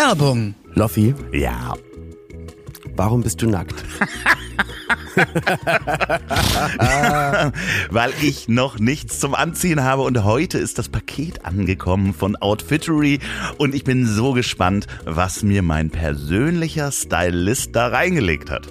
Werbung. Loffi, Ja. warum bist du nackt? Weil ich noch nichts zum Anziehen habe und heute ist das Paket angekommen von Outfittery und ich bin so gespannt, was mir mein persönlicher Stylist da reingelegt hat.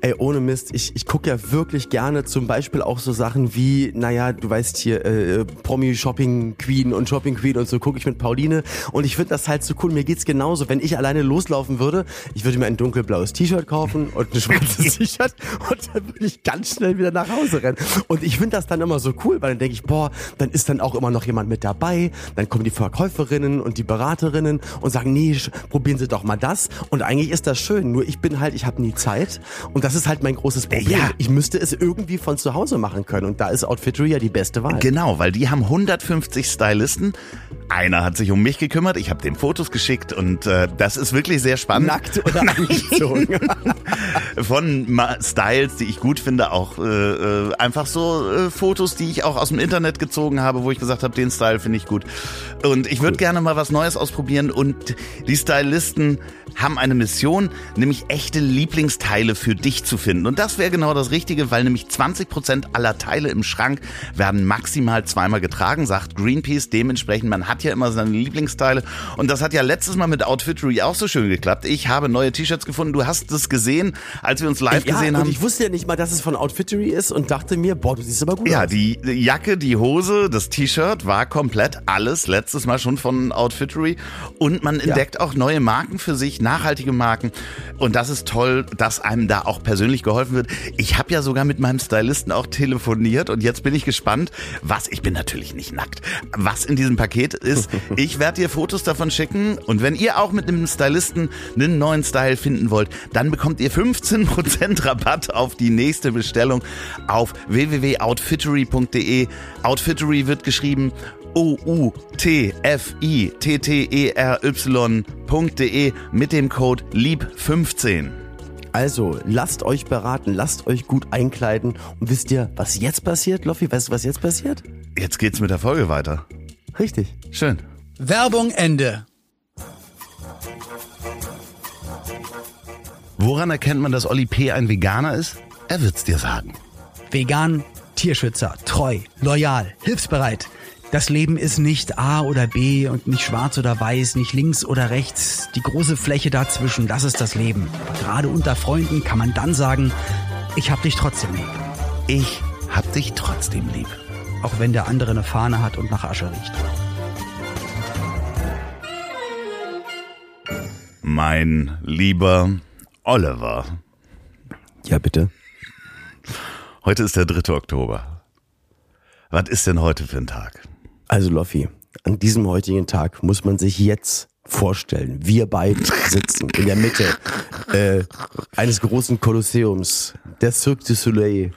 Ey, ohne Mist, ich, ich gucke ja wirklich gerne zum Beispiel auch so Sachen wie, naja, du weißt hier, äh, Promi Shopping Queen und Shopping Queen und so gucke ich mit Pauline und ich finde das halt so cool. Mir geht's genauso. Wenn ich alleine loslaufen würde, ich würde mir ein dunkelblaues T-Shirt kaufen und ein schwarzes T-Shirt und dann würde ich ganz schnell wieder nach Hause rennen. Und ich finde das dann immer so cool, weil dann denke ich, boah, dann ist dann auch immer noch jemand mit dabei. Dann kommen die Verkäuferinnen und die Beraterinnen und sagen, nee, probieren Sie doch mal das. Und eigentlich ist das schön. Nur ich bin halt, ich habe nie Zeit. Und das ist halt mein großes Problem. Ja. Ich müsste es irgendwie von zu Hause machen können. Und da ist Outfittery ja die beste Wahl. Genau, weil die haben 150 Stylisten. Einer hat sich um mich gekümmert, ich habe dem Fotos geschickt und äh, das ist wirklich sehr spannend. Nackt oder angezogen. Von Ma- Styles, die ich gut finde, auch äh, äh, einfach so äh, Fotos, die ich auch aus dem Internet gezogen habe, wo ich gesagt habe, den Style finde ich gut. Und ich würde gerne mal was Neues ausprobieren und die Stylisten haben eine Mission, nämlich echte Lieblingsteile für dich zu finden. Und das wäre genau das Richtige, weil nämlich 20% aller Teile im Schrank werden maximal zweimal getragen, sagt Greenpeace. Dementsprechend, man hat ja immer seine Lieblingsteile. Und das hat ja letztes Mal mit Outfittery auch so schön geklappt. Ich habe neue T-Shirts gefunden. Du hast es gesehen, als wir uns live ja, gesehen haben. ich wusste ja nicht mal, dass es von Outfittery ist und dachte mir, boah, du siehst aber gut Ja, aus. die Jacke, die Hose, das T-Shirt war komplett alles letztes Mal schon von Outfittery. Und man entdeckt auch neue Marken für sich, nachhaltige Marken. Und das ist toll, dass einem da auch persönlich geholfen wird. Ich habe ja sogar mit meinem Stylisten auch telefoniert und jetzt bin ich gespannt, was, ich bin natürlich nicht nackt, was in diesem Paket ist. Ich werde dir Fotos davon schicken und wenn ihr auch mit einem Stylisten einen neuen Style finden wollt, dann bekommt ihr 15% Rabatt auf die nächste Bestellung auf www.outfittery.de. Outfittery wird geschrieben O-U-T-F-I-T-T-E-R-Y.de mit dem Code LIEB15. Also, lasst euch beraten, lasst euch gut einkleiden. Und wisst ihr, was jetzt passiert, Loffi? Weißt du, was jetzt passiert? Jetzt geht's mit der Folge weiter. Richtig. Schön. Werbung Ende. Woran erkennt man, dass Olli P. ein Veganer ist? Er wird's dir sagen. Vegan, Tierschützer, treu, loyal, hilfsbereit. Das Leben ist nicht A oder B und nicht schwarz oder weiß, nicht links oder rechts. Die große Fläche dazwischen, das ist das Leben. Aber gerade unter Freunden kann man dann sagen, ich hab dich trotzdem lieb. Ich hab dich trotzdem lieb. Auch wenn der andere eine Fahne hat und nach Asche riecht. Mein lieber Oliver. Ja, bitte. Heute ist der 3. Oktober. Was ist denn heute für ein Tag? Also, Loffi, an diesem heutigen Tag muss man sich jetzt vorstellen, wir beide sitzen in der Mitte äh, eines großen Kolosseums, der Cirque du Soleil,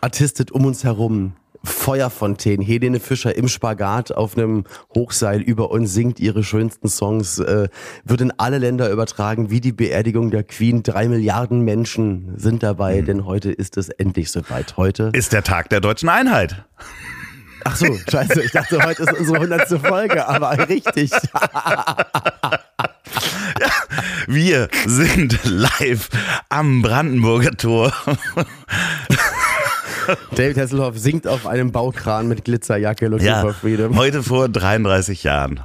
artistet um uns herum, Feuerfontänen, Helene Fischer im Spagat auf einem Hochseil über uns singt ihre schönsten Songs, äh, wird in alle Länder übertragen, wie die Beerdigung der Queen. Drei Milliarden Menschen sind dabei, denn heute ist es endlich soweit. Heute Ist der Tag der deutschen Einheit. Ach so, scheiße, ich dachte, heute ist unsere 100. Folge, aber richtig. Wir sind live am Brandenburger Tor. David Hasselhoff singt auf einem Baukran mit Glitzerjacke Looking Ja, for Freedom. heute vor 33 Jahren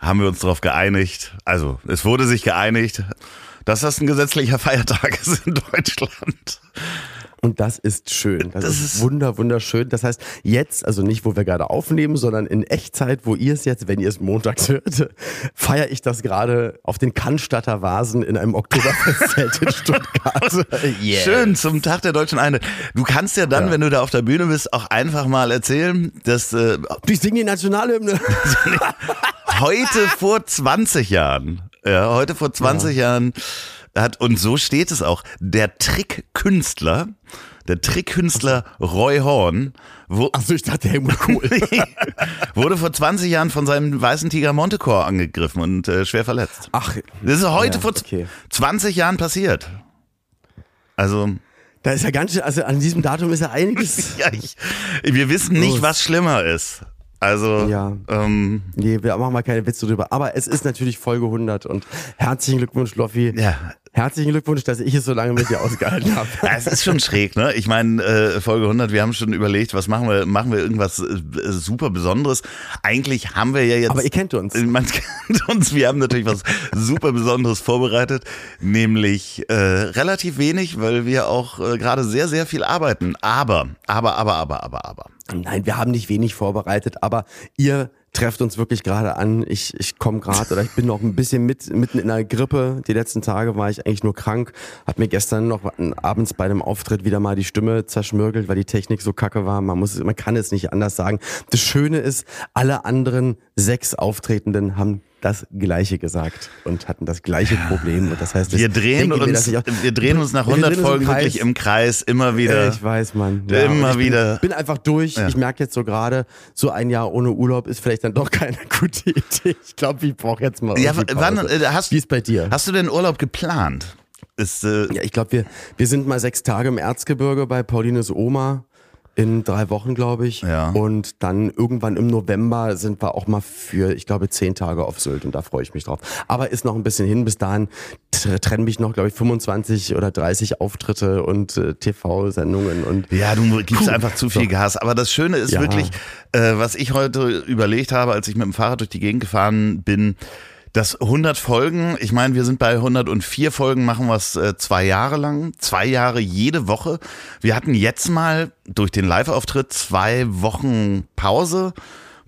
haben wir uns darauf geeinigt, also es wurde sich geeinigt, dass das ein gesetzlicher Feiertag ist in Deutschland. Und das ist schön. Das, Das ist, ist- wunder, wunderschön. Das heißt, jetzt, also nicht, wo wir gerade aufnehmen, sondern in Echtzeit, wo ihr es jetzt, wenn ihr es montags hört, feiere ich das gerade auf den Cannstatter Vasen in einem Oktoberfestzelt in Stuttgart. Yeah. Schön zum Tag der deutschen Einheit. Du kannst ja dann, wenn du da auf der Bühne bist, auch einfach mal erzählen, dass äh, Ich singe die Nationalhymne. heute vor 20 Jahren, ja, heute vor 20 Jahren hat, und so steht es auch, der Trickkünstler, der Trickkünstler Roy Horn, wo, Achso, ich dachte Helmut Kohl. wurde vor 20 Jahren von seinem weißen Tiger Montecore angegriffen und äh, schwer verletzt. Ach, Das ist heute Ja, vor okay. 20 Jahren passiert. Also, da ist ja ganz schön, also an diesem Datum ist ja einiges. ja, ich, wir wissen nicht, was schlimmer ist. Also, Ja. ähm, Nee, wir machen mal keine Witze drüber. Aber es ist natürlich Folge 100 und herzlichen Glückwunsch, Loffi. ja, Herzlichen Glückwunsch, dass ich es so lange mit dir ausgehalten habe. Ja, es ist schon schräg, ne? Ich meine, äh, Folge 100, wir haben schon überlegt, was machen wir? Machen wir irgendwas äh, super Besonderes? Eigentlich haben wir ja jetzt. Aber ihr kennt uns. Man kennt uns. Wir haben natürlich was super Besonderes vorbereitet, nämlich äh, relativ wenig, weil wir auch äh, gerade sehr, sehr viel arbeiten. Aber, aber, aber, aber, aber, aber. Nein, wir haben nicht wenig vorbereitet, aber ihr trefft uns wirklich gerade an. Ich, ich komme gerade oder ich bin noch ein bisschen mit, mitten in einer Grippe. Die letzten Tage war ich eigentlich nur krank. Hab mir gestern noch abends bei einem Auftritt wieder mal die Stimme zerschmürgelt, weil die Technik so kacke war. Man muss, man kann es nicht anders sagen. Das Schöne ist, alle anderen sechs Auftretenden haben das Gleiche gesagt und hatten das gleiche Problem. Und das heißt, Wir drehen mir, uns, ich auch- wir drehen uns nach Wir 100 drehen uns im Folgen Kreis. wirklich im Kreis immer wieder. Ich weiß, Mann. Immer und ich wieder. Bin, bin einfach durch. Ja. Ich merke jetzt so gerade, so ein Jahr ohne Urlaub ist vielleicht dann doch keine gute Idee. Ich glaube, ich brauche jetzt mal. Ja, wann, äh, hast, Wie ist bei dir? Hast du denn Urlaub geplant? Ist, äh, Ja, ich glaube, wir, wir sind mal sechs Tage im Erzgebirge bei Paulines Oma. In drei Wochen, glaube ich. Ja. Und dann irgendwann im November sind wir auch mal für, ich glaube, zehn Tage auf Sylt und da freue ich mich drauf. Aber ist noch ein bisschen hin. Bis dahin tr- trennen mich noch, glaube ich, 25 oder 30 Auftritte und äh, TV-Sendungen und Ja, du gibst Puh. einfach zu viel So. Gas. Aber das Schöne ist Ja. wirklich, äh, was ich heute überlegt habe, als ich mit dem Fahrrad durch die Gegend gefahren bin, dass 100 Folgen, ich meine, wir sind bei 104 Folgen, machen wir es äh, zwei Jahre lang, zwei Jahre jede Woche. Wir hatten jetzt mal durch den Live-Auftritt zwei Wochen Pause,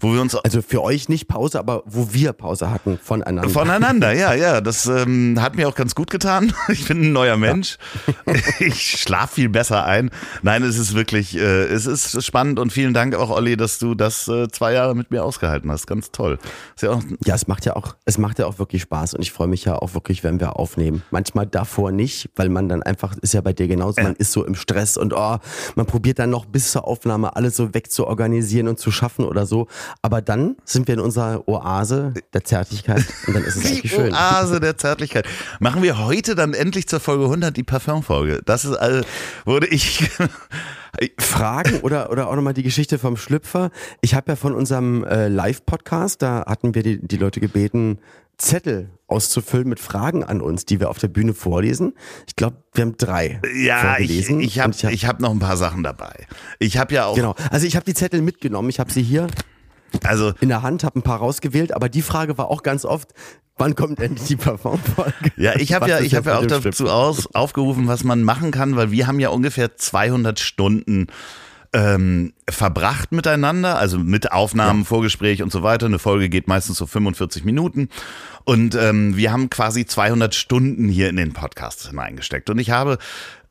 wo wir uns Also für euch nicht Pause, aber wo wir Pause hatten voneinander. Voneinander, ja, ja. Das ähm, hat mir auch ganz gut getan. Ich bin ein neuer Mensch. Ich schlaf viel besser ein. Nein, es ist wirklich, äh, es ist spannend und vielen Dank auch, Olli, dass du das äh, zwei Jahre mit mir ausgehalten hast. Ganz toll. Ist ja auch, ja, es macht ja auch, es macht ja auch wirklich Spaß und ich freue mich ja auch wirklich, wenn wir aufnehmen. Manchmal davor nicht, weil man dann einfach, ist ja bei dir genauso, man ist so im Stress und oh, man probiert dann noch bis zur Aufnahme alles so wegzuorganisieren und zu schaffen oder so. Aber dann sind wir in unserer Oase der Zärtlichkeit und dann ist es die schön. Oase der Zärtlichkeit. Machen wir heute dann endlich zur Folge 100 die Parfumfolge. Das ist, äh, wurde ich, Fragen oder, oder auch nochmal die Geschichte vom Schlüpfer. Ich habe ja von unserem äh, Live-Podcast, da hatten wir die, die Leute gebeten, Zettel auszufüllen mit Fragen an uns, die wir auf der Bühne vorlesen. Ich glaube, wir haben drei ja, ich, ich habe ich hab, ich hab noch ein paar Sachen dabei. Ich habe ja auch, Genau. Also ich habe die Zettel mitgenommen. Ich habe sie hier also in der Hand, habe ein paar rausgewählt, aber die Frage war auch ganz oft, wann kommt endlich die Parfumfolge? Ja, ich habe ja, ich habe jetzt ja auch dazu aus, aufgerufen, was man machen kann, weil wir haben ja ungefähr 200 Stunden ähm, verbracht miteinander, also mit Aufnahmen, Vorgespräch und so weiter. Eine Folge geht meistens so 45 Minuten und ähm, wir haben quasi 200 Stunden hier in den Podcast hineingesteckt. Und ich habe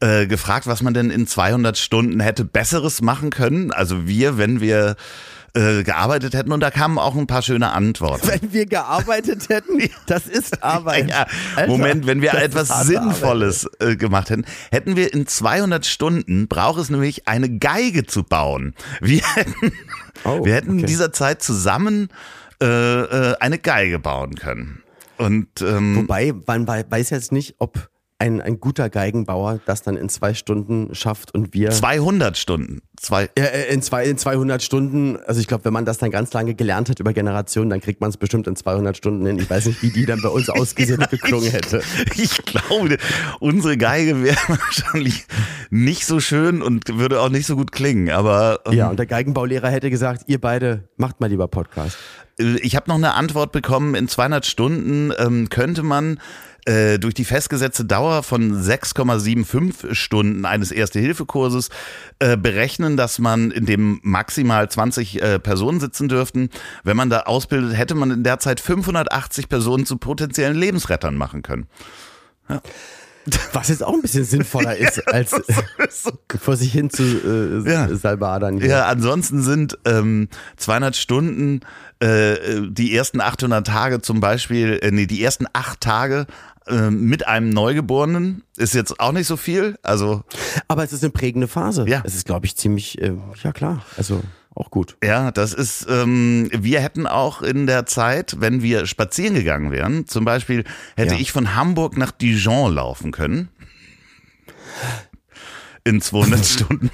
äh, gefragt, was man denn in 200 Stunden hätte Besseres machen können. Also wir, wenn wir äh, gearbeitet hätten und da kamen auch ein paar schöne Antworten. Wenn wir gearbeitet hätten, das ist Arbeit. Ja, Alter, Moment, wenn wir etwas Sinnvolles äh, gemacht hätten, hätten wir in 200 Stunden, braucht es nämlich eine Geige zu bauen. Wir hätten, Oh, wir hätten in okay. dieser Zeit zusammen äh, äh, eine Geige bauen können. Und ähm, Wobei, man wei- weiß jetzt nicht, ob ein, ein guter Geigenbauer das dann in zwei Stunden schafft und wir 200 Stunden. Zwei, Ja, äh, in, zwei, in 200 Stunden, also ich glaube, wenn man das dann ganz lange gelernt hat über Generationen, dann kriegt man es bestimmt in 200 Stunden hin. Ich weiß nicht, wie die dann bei uns ausgesehen und geklungen hätte. Ich glaube, unsere Geige wäre wahrscheinlich nicht so schön und würde auch nicht so gut klingen. Aber ähm, Ja, und der Geigenbaulehrer hätte gesagt, ihr beide macht mal lieber Podcast. Ich habe noch eine Antwort bekommen. In 200 Stunden ähm, könnte man äh, durch die festgesetzte Dauer von 6,75 Stunden eines Erste-Hilfe-Kurses äh, berechnen, dass man in dem maximal 20 äh, Personen sitzen dürften. Wenn man da ausbildet, hätte man in der Zeit 580 Personen zu potenziellen Lebensrettern machen können. Was jetzt auch ein bisschen sinnvoller ist, als vor sich hin zu äh, Ja. salbadern. hier. Ja, ansonsten sind ähm, 200 Stunden äh, die ersten 800 Tage zum Beispiel, äh, nee, die ersten acht Tage äh, mit einem Neugeborenen ist jetzt auch nicht so viel. Also Aber es ist eine prägende Phase. Ja. Es ist, glaube ich, ziemlich, äh, ja klar, also auch gut. ja, das ist, ähm, wir hätten auch in der Zeit, wenn wir spazieren gegangen wären, zum Beispiel hätte Ja. ich von Hamburg nach Dijon laufen können. In 200 Stunden.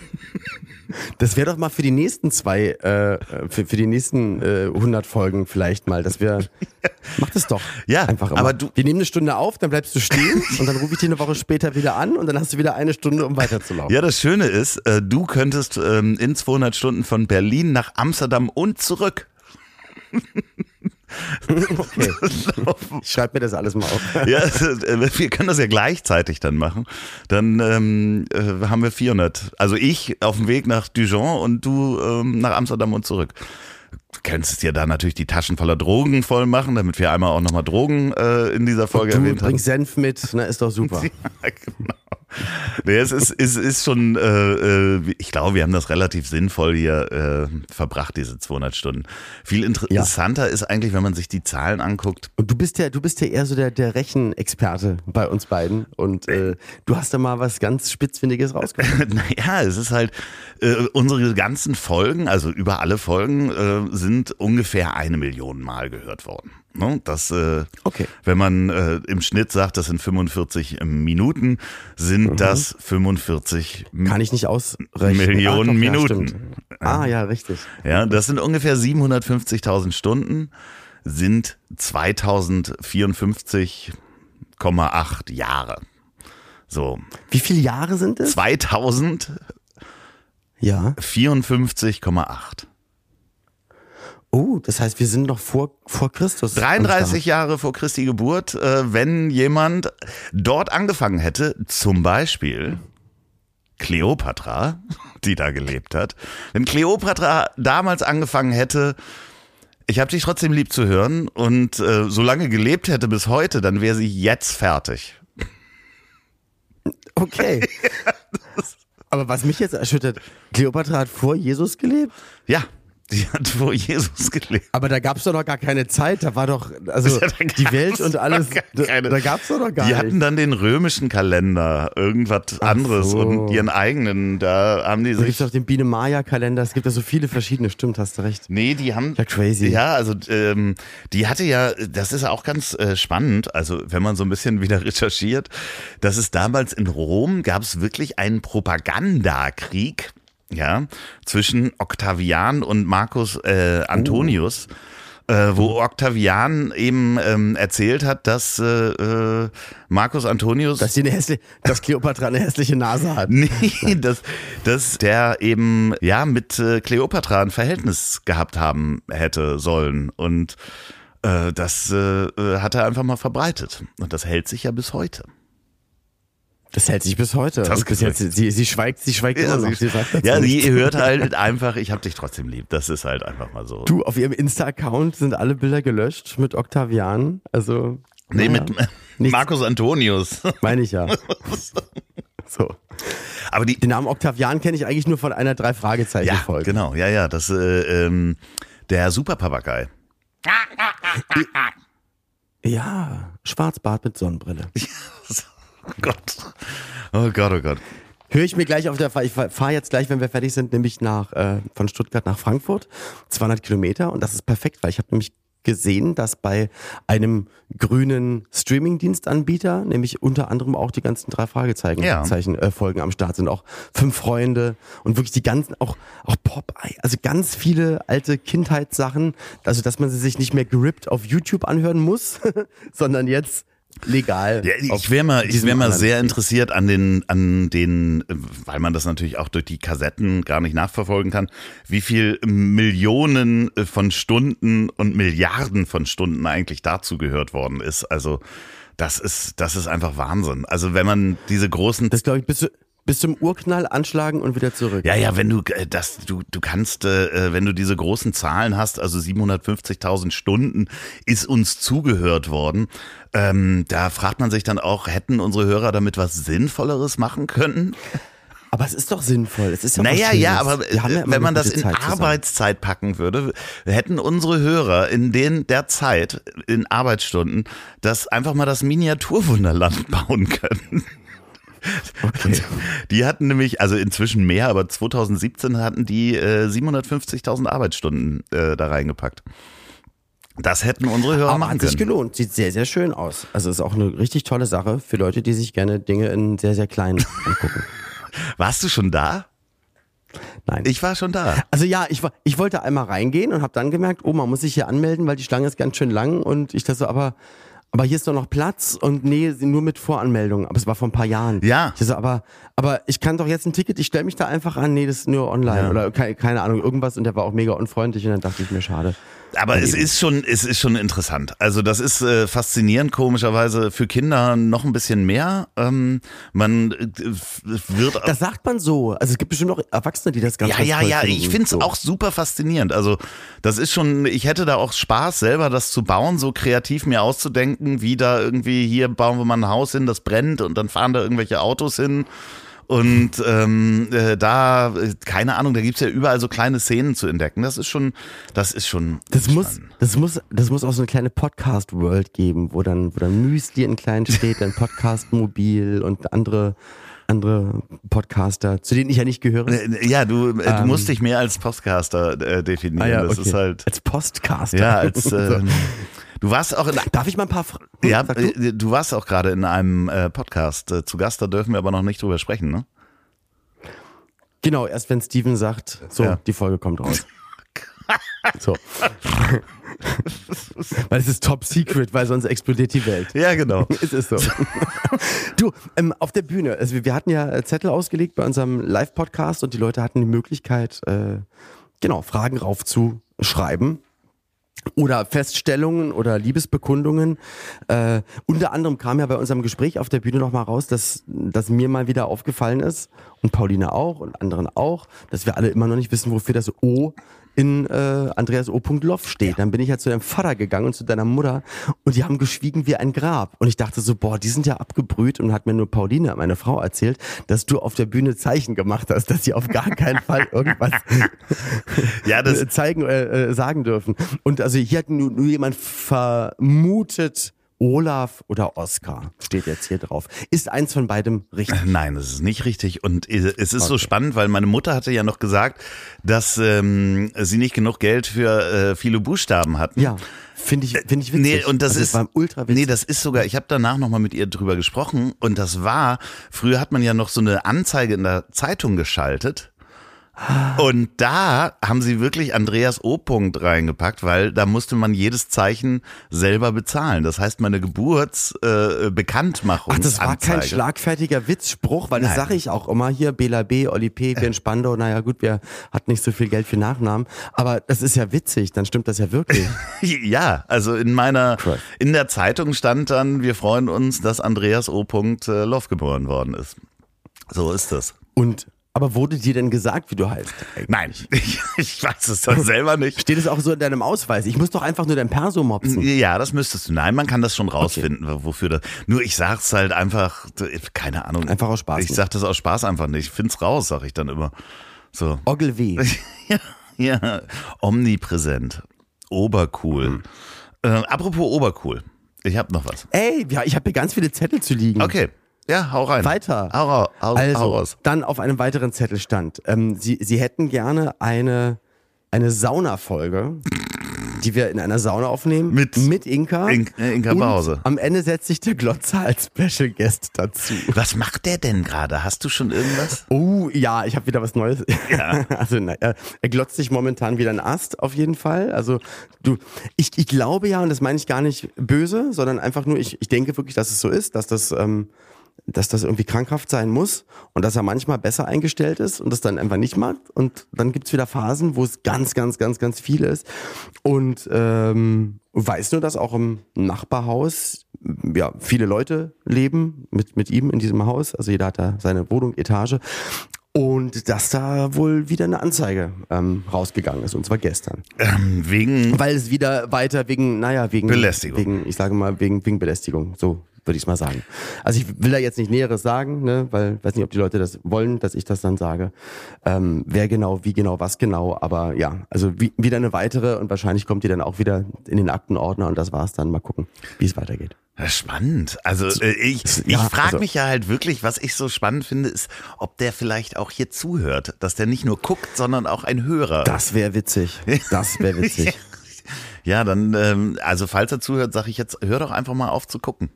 Das wäre doch mal für die nächsten zwei, äh, für, für die nächsten äh, 100 Folgen vielleicht mal, dass wir, mach das doch. Ja, einfach immer. aber du- wir nehmen eine Stunde auf, dann bleibst du stehen und dann rufe ich dich eine Woche später wieder an und dann hast du wieder eine Stunde, um weiterzulaufen. Ja, das Schöne ist, äh, du könntest ähm, in 200 Stunden von Berlin nach Amsterdam und zurück. Okay. Ich schreibe mir das alles mal auf. Ja, äh, wir können das ja gleichzeitig dann machen. Dann ähm, äh, haben wir 400. Also ich auf dem Weg nach Dijon und du ähm, nach Amsterdam und zurück. Du könntest dir da natürlich die Taschen voller Drogen voll machen, damit wir einmal auch nochmal Drogen äh, in dieser Folge Du erwähnt haben. bringst Senf mit, na ist doch super. Ja, genau. Nee, es ist, es ist schon, äh, äh, ich glaube, wir haben das relativ sinnvoll hier äh, verbracht, diese 200 Stunden. Viel interessanter ist eigentlich, wenn man sich die Zahlen anguckt. Und du bist ja, du bist ja eher so der, der Rechenexperte bei uns beiden und äh, du hast da mal was ganz Spitzfindiges rausgefunden. Naja, es ist halt, äh, unsere ganzen Folgen, also über alle Folgen, äh, sind ungefähr eine Million Mal gehört worden. Ne? Das, äh, Okay. wenn man äh, im Schnitt sagt, das sind 45 Minuten, sind das 45 Kann ich nicht ausrechnen. Millionen ah, doch, Minuten. Ja, ah ja, richtig. Ja, das sind ungefähr 750.000 Stunden, sind 2054,8 Jahre. So, Wie viele Jahre sind es? 2054,8. Ja. Oh, das heißt, wir sind noch vor, vor Christus. am 33 Jahre vor Christi Geburt, äh, wenn jemand dort angefangen hätte, zum Beispiel Kleopatra, die da gelebt hat, wenn Kleopatra damals angefangen hätte, ich habe dich trotzdem lieb zu hören und äh, so lange gelebt hätte bis heute, dann wäre sie jetzt fertig. Okay. Aber was mich jetzt erschüttert, Kleopatra hat vor Jesus gelebt? Ja, die hat vor Jesus gelebt. Aber da gab es doch noch gar keine Zeit. Da war doch, also Da die Welt und alles, keine- da gab es doch noch gar Die nicht. hatten dann den römischen Kalender, irgendwas anderes so. und ihren eigenen, da haben die Da gibt sich es auch den Biene-Maya-Kalender. Es gibt ja so viele verschiedene. Stimmt, hast du recht. Nee, die haben. Ja, crazy. Ja, also ähm, die hatte ja, das ist auch ganz äh, spannend, also wenn man so ein bisschen wieder recherchiert, dass es damals in Rom gab es wirklich einen Propagandakrieg, ja, zwischen Octavian und Marcus äh, Antonius. Äh, wo Octavian eben ähm, erzählt hat, dass äh, äh, Marcus Antonius Dass, die eine hässliche, dass Kleopatra eine hässliche Nase hat. Nee, dass, dass der eben ja mit äh, Kleopatra ein Verhältnis gehabt haben hätte sollen. Und äh, das äh, äh, hat er einfach mal verbreitet. Und das hält sich ja bis heute. Das hält sich bis heute. Das bis jetzt, sie, sie schweigt, sie schweigt immer noch. Sie dazu ja, nichts. sie hört halt einfach, ich hab dich trotzdem lieb. Das ist halt einfach mal so. Du, auf ihrem Insta-Account sind alle Bilder gelöscht mit Octavian. Also. nee, naja, mit nichts. Markus Antonius. Meine ich ja. So. Aber die. Den Namen Octavian kenne ich eigentlich nur von einer Ja, Drei-Fragezeichen-Folge. genau, ja, ja. Das äh, ähm, der Superpapagei. Ja, Schwarzbart mit Sonnenbrille. Oh Gott. Oh Gott, oh Gott. Höre ich mir gleich auf der Fahrt. Ich fahre jetzt gleich, wenn wir fertig sind, nämlich nach äh, von Stuttgart nach Frankfurt. 200 Kilometer. Und das ist perfekt, weil ich habe nämlich gesehen, dass bei einem grünen Streaming-Dienstanbieter, nämlich unter anderem auch die ganzen drei Fragezeichen Ja. Zeichen, äh, Folgen am Start sind, auch fünf Freunde und wirklich die ganzen, auch, auch Popeye, also ganz viele alte Kindheitssachen, also dass man sie sich nicht mehr gerippt auf YouTube anhören muss, sondern jetzt legal. Ja, ich wäre mal, ich diesem wär mal sehr interessiert an den, an den, äh, weil man das natürlich auch durch die Kassetten gar nicht nachverfolgen kann, wie viel Millionen äh, von Stunden und Milliarden von Stunden eigentlich dazu gehört worden ist. Also das ist, das ist einfach Wahnsinn. Also wenn man diese großen Das glaube ich bis, zu- bis zum Urknall anschlagen und wieder zurück. ja, ja, wenn du äh, das, du, du kannst, äh, wenn du diese großen Zahlen hast, also 750.000 Stunden ist uns zugehört worden. Ähm, da fragt man sich dann auch, hätten unsere Hörer damit was Sinnvolleres machen können? Aber es ist doch sinnvoll. Es ist ja Naja, ja, aber ja äh, wenn man das in Zeit zusammen. Arbeitszeit packen würde, hätten unsere Hörer in den der Zeit, in Arbeitsstunden, das einfach mal das Miniaturwunderland bauen können. Okay. Die hatten nämlich, also inzwischen mehr, aber 2017 hatten die äh, 750.000 Arbeitsstunden äh, da reingepackt. Das hätten unsere Hörer Aber machen hat sich können. gelohnt. Sieht sehr, sehr schön aus. Also ist auch eine richtig tolle Sache für Leute, die sich gerne Dinge in sehr, sehr klein angucken. Warst du schon da? Nein. Ich war schon da. Also ja, ich, war, ich wollte einmal reingehen und habe dann gemerkt, oh, man muss sich hier anmelden, weil die Schlange ist ganz schön lang und ich dachte so, aber aber hier ist doch noch Platz und nee, nur mit Voranmeldung. Aber es war vor ein paar Jahren. Ja. Ich so, aber, aber ich kann doch jetzt ein Ticket, ich stelle mich da einfach an, nee, das ist nur online Ja. oder keine, keine Ahnung, irgendwas und der war auch mega unfreundlich und dann dachte ich mir, schade. Aber es ist schon, es ist schon interessant. Also das ist äh, faszinierend, komischerweise für Kinder noch ein bisschen mehr. Ähm, man äh, wird Das sagt man so. Also es gibt bestimmt auch Erwachsene, die das ganz ja, ganz ja, ja, ich finde es so. auch super faszinierend. Also das ist schon, ich hätte da auch Spaß, selber das zu bauen, so kreativ mir auszudenken, wie da irgendwie, hier bauen wir mal ein Haus hin, das brennt und dann fahren da irgendwelche Autos hin. Und ähm, äh, da, äh, keine Ahnung, da gibt's ja überall so kleine Szenen zu entdecken. Das ist schon, das ist schon. Das muss, das muss, das muss auch so eine kleine Podcast-World geben, wo dann, wo dann Müsli in klein steht, dann Podcast-Mobil und andere, andere Podcaster, zu denen ich ja nicht gehöre. Äh, Ja, du, äh, du Ähm. musst dich mehr als Podcaster äh, definieren. das ist halt. Als Postcaster. Ja, als So. Du warst auch in, Darf ich mal ein paar Fra ja, Sag du? äh, du warst auch gerade in einem äh, Podcast äh, zu Gast, da dürfen wir aber noch nicht drüber sprechen, ne? Genau, erst wenn Steven sagt, so, Ja. die Folge kommt raus. so. weil es ist top secret, weil sonst explodiert die Welt. Ja, genau. Es ist so. du, ähm, auf der Bühne, also wir hatten ja Zettel ausgelegt bei unserem Live-Podcast und die Leute hatten die Möglichkeit, äh, genau, Fragen raufzuschreiben. Oder Feststellungen oder Liebesbekundungen. Äh, unter anderem kam ja bei unserem Gespräch auf der Bühne nochmal raus, dass, dass mir mal wieder aufgefallen ist und Pauline auch und anderen auch, dass wir alle immer noch nicht wissen, wofür das O in äh, Andreas O. Loff steht. Dann bin ich ja zu deinem Vater gegangen und zu deiner Mutter und die haben geschwiegen wie ein Grab. Und ich dachte so, boah, die sind ja abgebrüht und hat mir nur Pauline, meine Frau, erzählt, dass du auf der Bühne Zeichen gemacht hast, dass sie auf gar keinen Fall irgendwas Ja, das, zeigen äh, äh, sagen dürfen. Und also hier hat nur, nur jemand vermutet, Olaf oder Oskar steht jetzt hier drauf. Ist eins von beidem richtig? Nein, das ist nicht richtig. Und es ist so spannend, weil meine Mutter hatte ja noch gesagt, dass ähm, sie nicht genug Geld für äh, viele Buchstaben hatten. Ja, finde ich, finde ich witzig. Nee, und das also, ist es war ultra witzig. Nee, das ist sogar, ich habe danach nochmal mit ihr drüber gesprochen und das war, früher hat man ja noch so eine Anzeige in der Zeitung geschaltet. Und da haben sie wirklich Andreas O. -Punkt reingepackt, weil da musste man jedes Zeichen selber bezahlen. Das heißt, meine Geburts äh. Ach, das war kein schlagfertiger Witzspruch, weil das Nein. sage ich auch immer hier, Bela B, Oli P, wir in Spandau, naja gut, wir hatten nicht so viel Geld für Nachnamen, aber das ist ja witzig, dann stimmt das ja wirklich. Ja, also in meiner, in der Zeitung stand dann, wir freuen uns, dass Andreas O. -Punkt, äh, Loff geboren worden ist. So ist das. Und, aber wurde dir denn gesagt, wie du heißt? Nein, ich, ich weiß es dann selber nicht. Steht es auch so in deinem Ausweis? Ich muss doch einfach nur dein Perso mopsen. Ja, das müsstest du. Nein, man kann das schon rausfinden, wofür das. Nur ich sag's halt einfach, keine Ahnung. Einfach aus Spaß Ich nicht. sag das aus Spaß einfach nicht. Ich find's raus, sag ich dann immer. So. Ogel W. Ja, ja. omnipräsent. Obercool. Hm. Äh, apropos Obercool. Ich hab noch was. Ey, ja, ich habe hier ganz viele Zettel zu liegen. Okay. Ja, hau rein. Weiter. Hau, ra- hau, Also, hau raus. dann auf einem weiteren Zettel stand, ähm, Sie, Sie hätten gerne eine, eine Sauna-Folge, die wir in einer Sauna aufnehmen. Mit- mit Inka. In- äh, Inka und Bause. Am Ende setzt sich der Glotzer als Special Guest dazu. Was macht der denn gerade? Hast du schon irgendwas? Oh, ja, ich habe wieder was Neues. Ja. also, na, er, er glotzt sich momentan wieder ein Ast, auf jeden Fall. Also, du, ich, ich glaube ja, und das meine ich gar nicht böse, sondern einfach nur, ich, ich denke wirklich, dass es so ist, dass das, ähm, dass das irgendwie krankhaft sein muss und dass er manchmal besser eingestellt ist und das dann einfach nicht macht. Und dann gibt's wieder Phasen, wo es ganz, ganz, ganz, ganz viel ist. Und ähm, weiß nur, dass auch im Nachbarhaus ja, viele Leute leben mit, mit ihm in diesem Haus. Also jeder hat da seine Wohnung, Etage. Und dass da wohl wieder eine Anzeige ähm, rausgegangen ist, und zwar gestern. Ähm, wegen. Weil es wieder weiter wegen, naja, wegen Belästigung. Wegen, ich sage mal, wegen, wegen Belästigung. So würde ich es mal sagen. Also ich will da jetzt nicht Näheres sagen, ne, weil weiß nicht, ob die Leute das wollen, dass ich das dann sage. Ähm, wer genau, wie genau, was genau, aber ja, also wie, wieder eine weitere und wahrscheinlich kommt die dann auch wieder in den Aktenordner und das war's dann. Mal gucken, wie es weitergeht. Spannend. Also äh, ich, ich Ja, frage also- mich ja halt wirklich, was ich so spannend finde, ist, ob der vielleicht auch hier zuhört, dass der nicht nur guckt, sondern auch ein Hörer. Das wäre witzig. Das wäre witzig. Ja, dann, ähm, also falls er zuhört, sage ich jetzt, hör doch einfach mal auf zu gucken.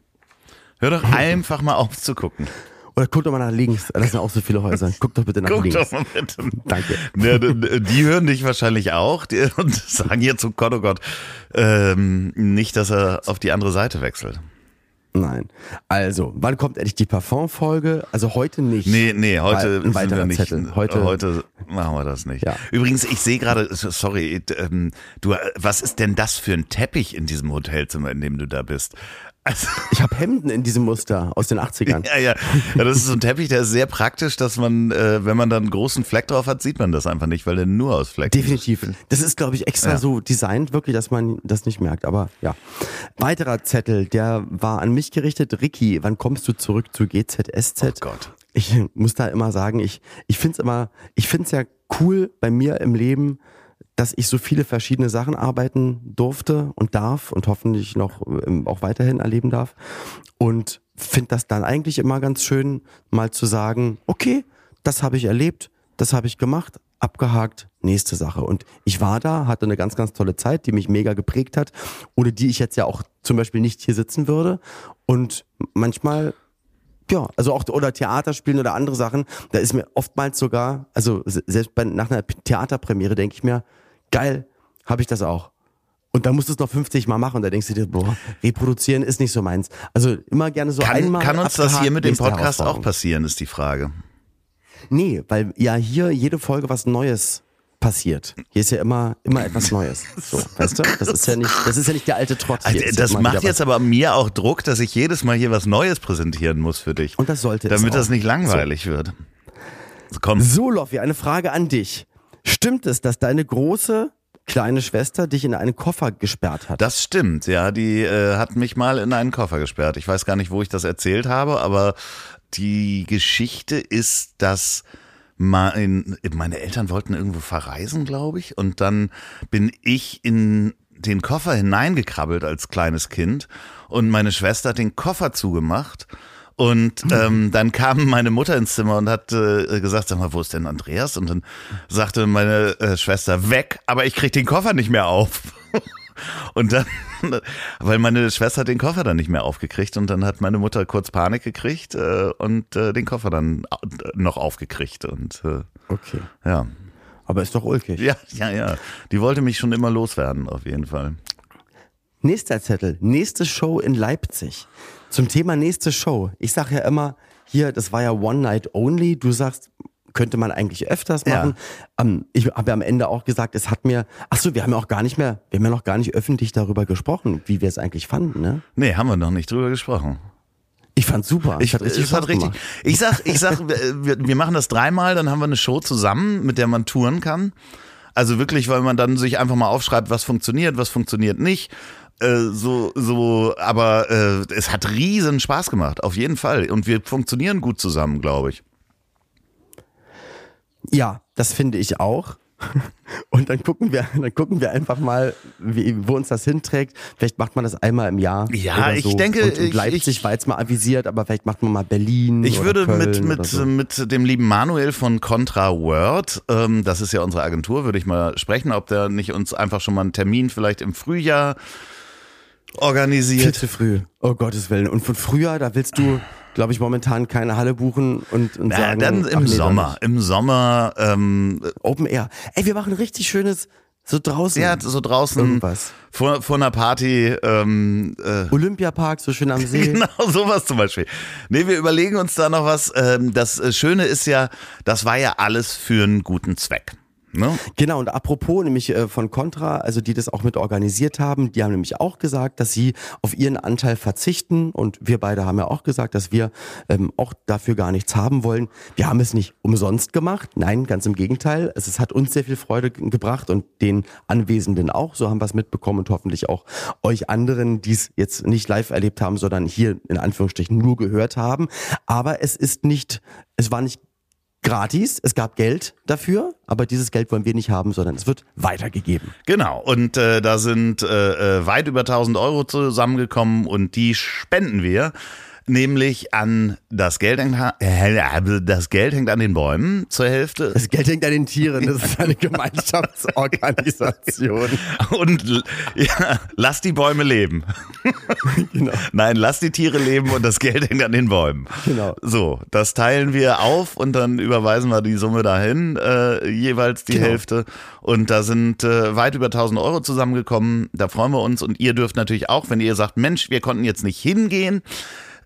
Hör doch einfach mal auf zu gucken. Oder guck doch mal nach links. Das sind auch so viele Häuser. Guck doch bitte nach Guck links. doch mal bitte. Danke. Ne, d- die hören dich wahrscheinlich auch die, und sagen jetzt, oh Gott, oh Gott, ähm, nicht, dass er auf die andere Seite wechselt. Nein. Also, wann kommt endlich die Parfum-Folge? Also heute nicht. Nee, nee, heute ein weiterer nicht. Zettel. Heute, heute machen wir das nicht. Ja. Übrigens, ich sehe gerade, sorry, ähm, du, was ist denn das für ein Teppich in diesem Hotelzimmer, in dem du da bist? Also, ich habe Hemden in diesem Muster aus den 80ern. ja, ja, ja, das ist so ein Teppich, der ist sehr praktisch, dass man, äh, wenn man dann einen großen Fleck drauf hat, sieht man das einfach nicht, weil der nur aus Flecken Definitiv. Das ist, glaube ich, extra Ja. so designt, wirklich, dass man das nicht merkt. Aber ja. Weiterer Zettel, der war an mich gerichtet. Ricky, wann kommst du zurück zu GZSZ? Oh Gott. Ich muss da immer sagen, ich, ich finde es immer, ich finde es ja cool bei mir im Leben, dass ich so viele verschiedene Sachen arbeiten durfte und darf und hoffentlich noch ähm, auch weiterhin erleben darf. Und finde das dann eigentlich immer ganz schön, mal zu sagen, okay, das habe ich erlebt, das habe ich gemacht, abgehakt, nächste Sache. Und ich war da, hatte eine ganz, ganz tolle Zeit, die mich mega geprägt hat, ohne die ich jetzt ja auch zum Beispiel nicht hier sitzen würde. Und manchmal ja, also auch oder Theater spielen oder andere Sachen, da ist mir oftmals sogar, also se- selbst bei, nach einer Theaterpremiere denke ich mir, geil, habe ich das auch. Und dann musst du es noch 50 Mal machen und da denkst du dir, boah, reproduzieren ist nicht so meins. Also immer gerne so Kann, einmal. kann uns das hier mit dem Podcast auch passieren, ist die Frage. Nee, weil ja hier jede Folge was Neues passiert. Hier ist ja immer immer etwas Neues. So, weißt du? Das ist ja nicht, das ist ja nicht der alte. Hier Also, ja das macht jetzt was. aber mir auch Druck, dass ich jedes Mal hier was Neues präsentieren muss für dich. und das sollte es damit das nicht langweilig wird. So, komm. So, Loffi, eine Frage an dich. Stimmt es, dass deine große kleine Schwester dich in einen Koffer gesperrt hat? Das stimmt, ja. Die äh, hat mich mal in einen Koffer gesperrt. Ich weiß gar nicht, wo ich das erzählt habe, aber die Geschichte ist, dass mein, meine Eltern wollten irgendwo verreisen, glaube ich. Und dann bin ich in den Koffer hineingekrabbelt als kleines Kind und meine Schwester hat den Koffer zugemacht. Und ähm, dann kam meine Mutter ins Zimmer und hat äh, gesagt, sag mal, wo ist denn Andreas? Und dann sagte meine äh, Schwester, weg, aber ich krieg den Koffer nicht mehr auf. Und dann, weil meine Schwester hat den Koffer dann nicht mehr aufgekriegt und dann hat meine Mutter kurz Panik gekriegt äh, und äh, den Koffer dann au- noch aufgekriegt und äh, Okay. ja. Aber ist doch ulkig. Ja, ja, ja. Die wollte mich schon immer loswerden, auf jeden Fall. Nächster Zettel. Nächste Show in Leipzig. Zum Thema nächste Show. Ich sage ja immer, hier, das war ja One Night Only. Du sagst, könnte man eigentlich öfters Ja. machen. Ähm, ich habe ja am Ende auch gesagt, es hat mir, ach so, wir haben ja auch gar nicht mehr, wir haben ja noch gar nicht öffentlich darüber gesprochen, wie wir es eigentlich fanden, ne? Nee, haben wir noch nicht drüber gesprochen. Ich fand's super. Ich, hat richtig hat richtig. Ich sag, ich sag, wir, wir machen das dreimal, dann haben wir eine Show zusammen, mit der man touren kann. Also wirklich, weil man dann sich einfach mal aufschreibt, was funktioniert, was funktioniert nicht. Äh, so, so, aber äh, es hat riesen Spaß gemacht, auf jeden Fall. Und wir funktionieren gut zusammen, glaube ich. Ja, das finde ich auch. Und dann gucken wir, dann gucken wir einfach mal, wie, wo uns das hinträgt. Vielleicht macht man das einmal im Jahr. Ja, oder ich so. denke, und, und ich- Leipzig ich- war jetzt mal avisiert, aber vielleicht macht man mal Berlin. Ich würde mit, mit, so. mit dem lieben Manuel von Contra Word, ähm, das ist ja unsere Agentur, würde ich mal sprechen, ob der nicht uns einfach schon mal einen Termin vielleicht im Frühjahr viel organisiert. zu früh. Oh Gottes Willen. Und von früher, da willst du, glaube ich, momentan keine Halle buchen und, und Ja, sagen. dann im nee, Sommer. nicht. Im Sommer, ähm, Open Air. Ey, wir machen richtig schönes, so draußen. ja, so draußen Irgendwas. vor, vor einer Party, ähm, äh, Olympiapark, so schön am See. Genau, sowas zum Beispiel. Nee, wir überlegen uns da noch was. Ähm, Das äh, Schöne ist ja, das war ja alles für einen guten Zweck. Ne? Genau, und apropos nämlich äh, von Contra, also die das auch mit organisiert haben, die haben nämlich auch gesagt, dass sie auf ihren Anteil verzichten und wir beide haben ja auch gesagt, dass wir ähm, auch dafür gar nichts haben wollen. Wir haben es nicht umsonst gemacht, nein, ganz im Gegenteil. Es, es hat uns sehr viel Freude ge- gebracht und den Anwesenden auch, so haben wir es mitbekommen und hoffentlich auch euch anderen, die es jetzt nicht live erlebt haben, sondern hier in Anführungsstrichen nur gehört haben. Aber es ist nicht, es war nicht gratis, es gab Geld dafür, aber dieses Geld wollen wir nicht haben, sondern es wird weitergegeben. Genau, und äh, da sind äh, äh, weit über 1000 Euro zusammengekommen und die spenden wir nämlich an das Geld hängt, äh, das Geld hängt an den Bäumen zur Hälfte. Das Geld hängt an den Tieren, das ist eine Gemeinschaftsorganisation. Und ja, lass die Bäume leben. Genau. Nein, lass die Tiere leben und das Geld hängt an den Bäumen. Genau. So, das teilen wir auf und dann überweisen wir die Summe dahin, äh, jeweils die genau. Hälfte. Und da sind äh, weit über 1000 Euro zusammengekommen. Da freuen wir uns und ihr dürft natürlich auch, wenn ihr sagt, Mensch, wir konnten jetzt nicht hingehen,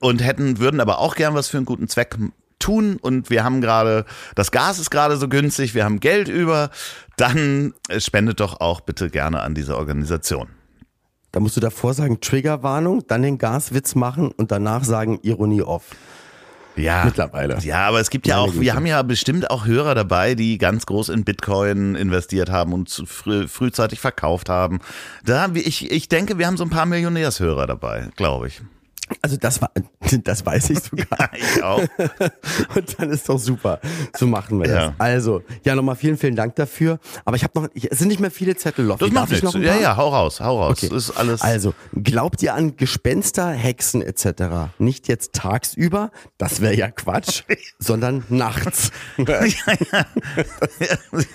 und hätten, würden aber auch gern was für einen guten Zweck tun und wir haben gerade, das Gas ist gerade so günstig, wir haben Geld über, dann spendet doch auch bitte gerne an diese Organisation. Da musst du davor sagen, Triggerwarnung, dann den Gaswitz machen und danach sagen, Ironie off. Ja. Mittlerweile. Ja, aber es gibt ja auch, wir haben ja bestimmt auch Hörer dabei, die ganz groß in Bitcoin investiert haben und früh, frühzeitig verkauft haben. Da, ich, ich denke, wir haben so ein paar Millionärshörer dabei, glaube ich. Also das war, das weiß ich sogar. Ja, ich auch. Und dann ist doch super. So machen wir das. Also, ja, nochmal vielen, vielen Dank dafür. Aber ich habe noch, es sind nicht mehr viele Zettel. Loffi. Das macht ich noch Ja, ja, hau raus, hau raus. Okay. Das ist alles. Also, glaubt ihr an Gespenster, Hexen etc.? Nicht jetzt tagsüber, das wäre ja Quatsch, sondern nachts. ja, ja.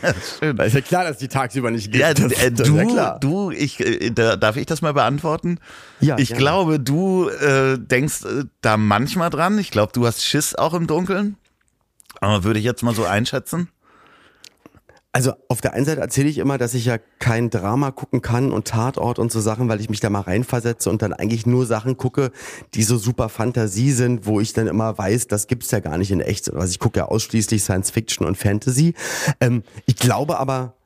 ja, schön. Da ist ja klar, dass die tagsüber nicht gibt. Ja, äh, du, ja du, ich, äh, darf ich das mal beantworten? Ja. Ich glaube, du äh, denkst äh, da manchmal dran. Ich glaube, du hast Schiss auch im Dunkeln. Aber würde ich jetzt mal so einschätzen? Also auf der einen Seite erzähle ich immer, dass ich ja kein Drama gucken kann und Tatort und so Sachen, weil ich mich da mal reinversetze und dann eigentlich nur Sachen gucke, die so super Fantasie sind, wo ich dann immer weiß, das gibt's ja gar nicht in echt. Also ich gucke ja ausschließlich Science Fiction und Fantasy. Ähm, ich glaube aber,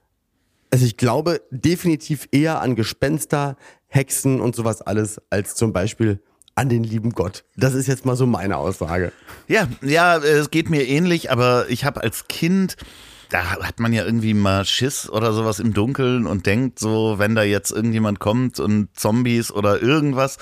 also ich glaube definitiv eher an Gespenster, Hexen und sowas alles, als zum Beispiel an den lieben Gott. Das ist jetzt mal so meine Aussage. Ja, ja, es geht mir ähnlich, aber ich habe als Kind da hat man ja irgendwie mal Schiss oder sowas im Dunkeln und denkt so, wenn da jetzt irgendjemand kommt und Zombies oder irgendwas.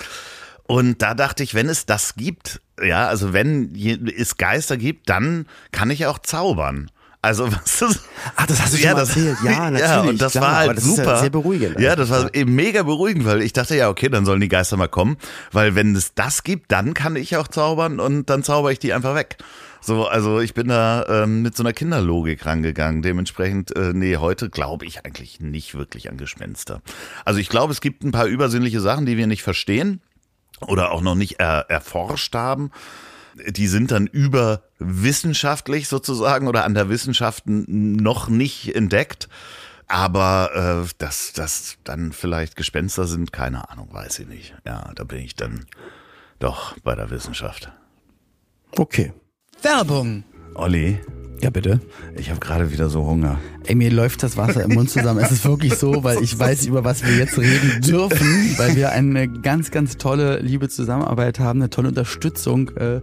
Und da dachte ich, wenn es das gibt, ja, also wenn es Geister gibt, dann kann ich auch zaubern. Also was ist, Ach, das hast du ja, schon das, erzählt. Ja, natürlich. Ja, und das klar, war halt das super. Ja sehr beruhigend. Ja, das war eben mega beruhigend, weil ich dachte ja, okay, dann sollen die Geister mal kommen, weil wenn es das gibt, dann kann ich auch zaubern und dann zauber ich die einfach weg. So, also ich bin da ähm, mit so einer Kinderlogik rangegangen. Dementsprechend, äh, nee, heute glaube ich eigentlich nicht wirklich an Gespenster. Also ich glaube, es gibt ein paar übersinnliche Sachen, die wir nicht verstehen oder auch noch nicht er, erforscht haben die sind dann überwissenschaftlich sozusagen oder an der Wissenschaft noch nicht entdeckt. Aber äh, dass das dann vielleicht Gespenster sind, keine Ahnung, weiß ich nicht. Ja, da bin ich dann doch bei der Wissenschaft. Okay. Werbung. Olli. Ja, bitte. Ich habe gerade wieder so Hunger. Ey, mir läuft das Wasser im Mund zusammen. es ist wirklich so, weil ich weiß, über was wir jetzt reden dürfen, weil wir eine ganz, ganz tolle, liebe Zusammenarbeit haben, eine tolle Unterstützung. Äh,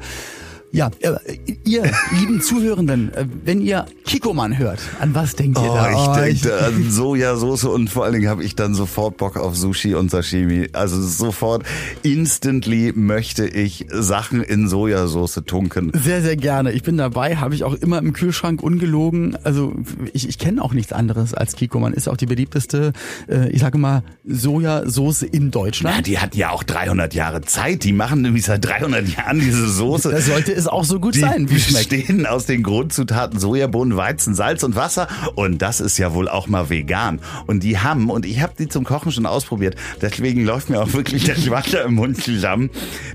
ja, äh, ihr lieben Zuhörenden, äh, wenn ihr Kikoman hört, an was denkt ihr oh, da? Ich oh, denke ich an Sojasauce und vor allen Dingen habe ich dann sofort Bock auf Sushi und Sashimi. Also sofort, instantly möchte ich Sachen in Sojasauce tunken. Sehr, sehr gerne. Ich bin dabei, habe ich auch immer im Kühlschrank ungelogen. Also ich, ich kenne auch nichts anderes als Kikoman. Ist auch die beliebteste, äh, ich sage mal, Sojasauce in Deutschland. Ja, die hat ja auch 300 Jahre Zeit. Die machen nämlich seit 300 Jahren diese Soße. Das sollte es auch so gut die sein, wie schmeckt. bestehen aus den Grundzutaten Sojabohnen, Weizen, Salz und Wasser und das ist ja wohl auch mal vegan. Und die haben, und ich habe die zum Kochen schon ausprobiert, deswegen läuft mir auch wirklich das Wasser im Mund zusammen.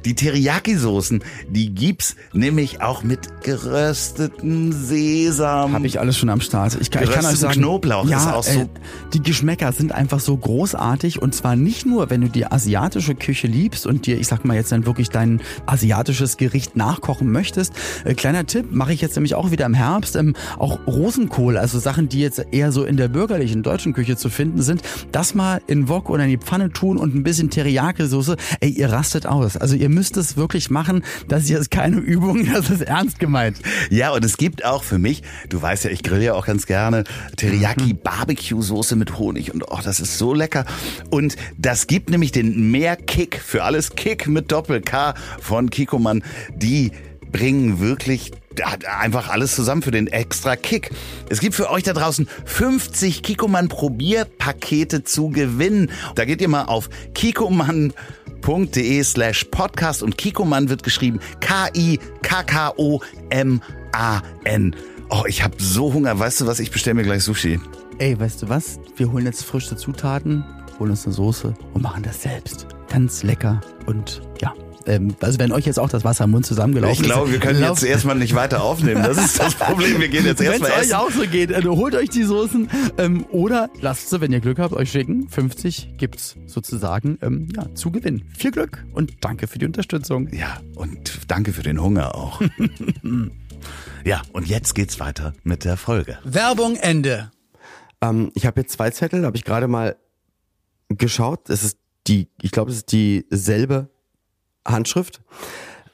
Die Teriyaki-Soßen, die gibt's nämlich auch mit gerösteten Sesam. Habe ich alles schon am Start. Ich kann, ich kann euch sagen, Knoblauch ja, ist auch so. Äh, die Geschmäcker sind einfach so großartig und zwar nicht nur, wenn du die asiatische Küche liebst und dir, ich sag mal jetzt dann wirklich dein asiatisches Gericht nachkochen möchtest. Äh, kleiner Tipp, mache ich jetzt nämlich auch wieder im Herbst. Ähm, auch Rosenkohl, also Sachen, die jetzt eher so in der bürgerlichen deutschen Küche zu finden sind, das mal in Wok oder in die Pfanne tun und ein bisschen Teriyaki-Soße. Ey, ihr rastet aus. Also ihr müsst es wirklich machen. Das hier ist keine Übung, das ist ernst gemeint. Ja, und es gibt auch für mich, du weißt ja, ich grill ja auch ganz gerne, Teriyaki Barbecue Soße mit Honig und oh, das ist so lecker. Und das gibt nämlich den Mehr-Kick für alles Kick mit Doppel-K von Kikoman, die bringen wirklich einfach alles zusammen für den extra Kick. Es gibt für euch da draußen 50 Kikoman Probierpakete zu gewinnen. Da geht ihr mal auf kikoman.de slash podcast und Kikoman wird geschrieben K-I-K-K-O-M-A-N. Oh, ich habe so Hunger. Weißt du was? Ich bestelle mir gleich Sushi. Ey, weißt du was? Wir holen jetzt frische Zutaten, holen uns eine Soße und machen das selbst. Ganz lecker und ja. Ähm, also wenn euch jetzt auch das Wasser im Mund zusammengelaufen Ich glaube, wir können jetzt erstmal nicht weiter aufnehmen. Das ist das Problem. Wir gehen jetzt Wenn es erstmal euch essen. auch so geht, äh, holt euch die Soßen ähm, oder lasst sie, wenn ihr Glück habt, euch schicken. 50 gibt's sozusagen ähm, ja, zu gewinnen. Viel Glück und danke für die Unterstützung. Ja, und danke für den Hunger auch. ja, und jetzt geht's weiter mit der Folge. Werbung Ende. Ähm, ich habe jetzt zwei Zettel, habe ich gerade mal geschaut. Es ist die, ich glaube, es ist dieselbe Handschrift.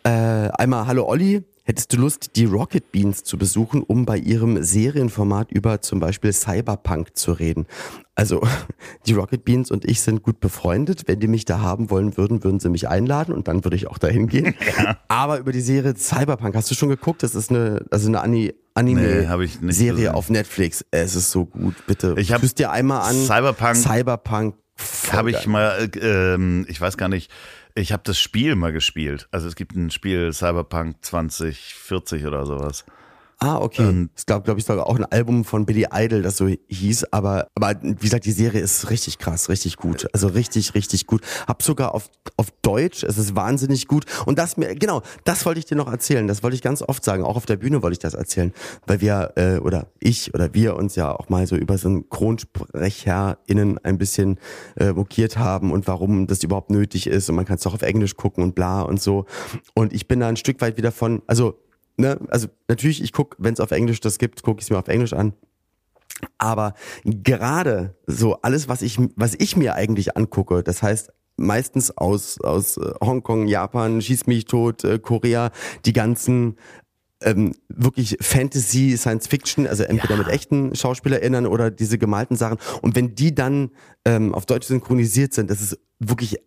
Äh, einmal Hallo Olli. Hättest du Lust, die Rocket Beans zu besuchen, um bei ihrem Serienformat über zum Beispiel Cyberpunk zu reden? Also, die Rocket Beans und ich sind gut befreundet. Wenn die mich da haben wollen würden, würden sie mich einladen und dann würde ich auch dahin gehen. Aber über die Serie Cyberpunk, hast du schon geguckt? Das ist eine, also eine Ani Nee, Anime-Serie gesehen. auf Netflix. Es ist so gut, bitte. Ich hab dir einmal an. Cyberpunk- Cyberpunk. Habe ich mal, äh, ähm, ich weiß gar nicht, ich habe das Spiel mal gespielt. Also es gibt ein Spiel Cyberpunk 2040 oder sowas. Ah, okay. Ähm, es gab, glaube ich, sogar auch ein Album von Billy Idol, das so hieß, aber, aber wie gesagt, die Serie ist richtig krass, richtig gut. Also richtig, richtig gut. Hab sogar auf, auf Deutsch, es ist wahnsinnig gut. Und das mir, genau, das wollte ich dir noch erzählen. Das wollte ich ganz oft sagen. Auch auf der Bühne wollte ich das erzählen. Weil wir, äh, oder ich oder wir uns ja auch mal so über SynchronsprecherInnen ein bisschen äh, mokiert haben und warum das überhaupt nötig ist. Und man kann es doch auf Englisch gucken und bla und so. Und ich bin da ein Stück weit wieder von, also ne, also natürlich, ich guck, wenn es auf Englisch das gibt, gucke ich es mir auf Englisch an. Aber gerade so alles, was ich, was ich mir eigentlich angucke, das heißt meistens aus, aus äh, Hongkong, Japan, Schieß mich tot, äh, Korea, die ganzen ähm, wirklich Fantasy, Science Fiction, also entweder mit echten SchauspielerInnen oder diese gemalten Sachen. Und wenn die dann ähm, auf Deutsch synchronisiert sind, das ist wirklich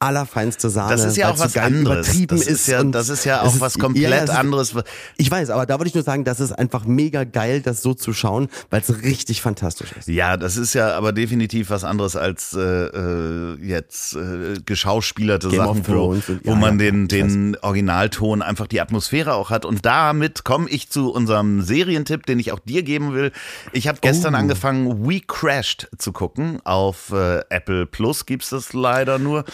allerfeinste Sahne. Das ist ja auch was anderes. Übertrieben Das ist ja, das ist ja auch was ist- komplett ja, ist- anderes. Ich weiß, aber da wollte ich nur sagen, das ist einfach mega geil, das so zu schauen, weil es richtig fantastisch ist. Ja, das ist ja aber definitiv was anderes als äh, äh, jetzt äh, geschauspielerte Game Sachen, wo, und- wo ja, man ja, den, den Originalton einfach die Atmosphäre auch hat. Und damit komme ich zu unserem Serientipp, den ich auch dir geben will. Ich habe gestern Oh. angefangen, We Crashed zu gucken. Auf äh, Apple Plus gibt's das leider nur.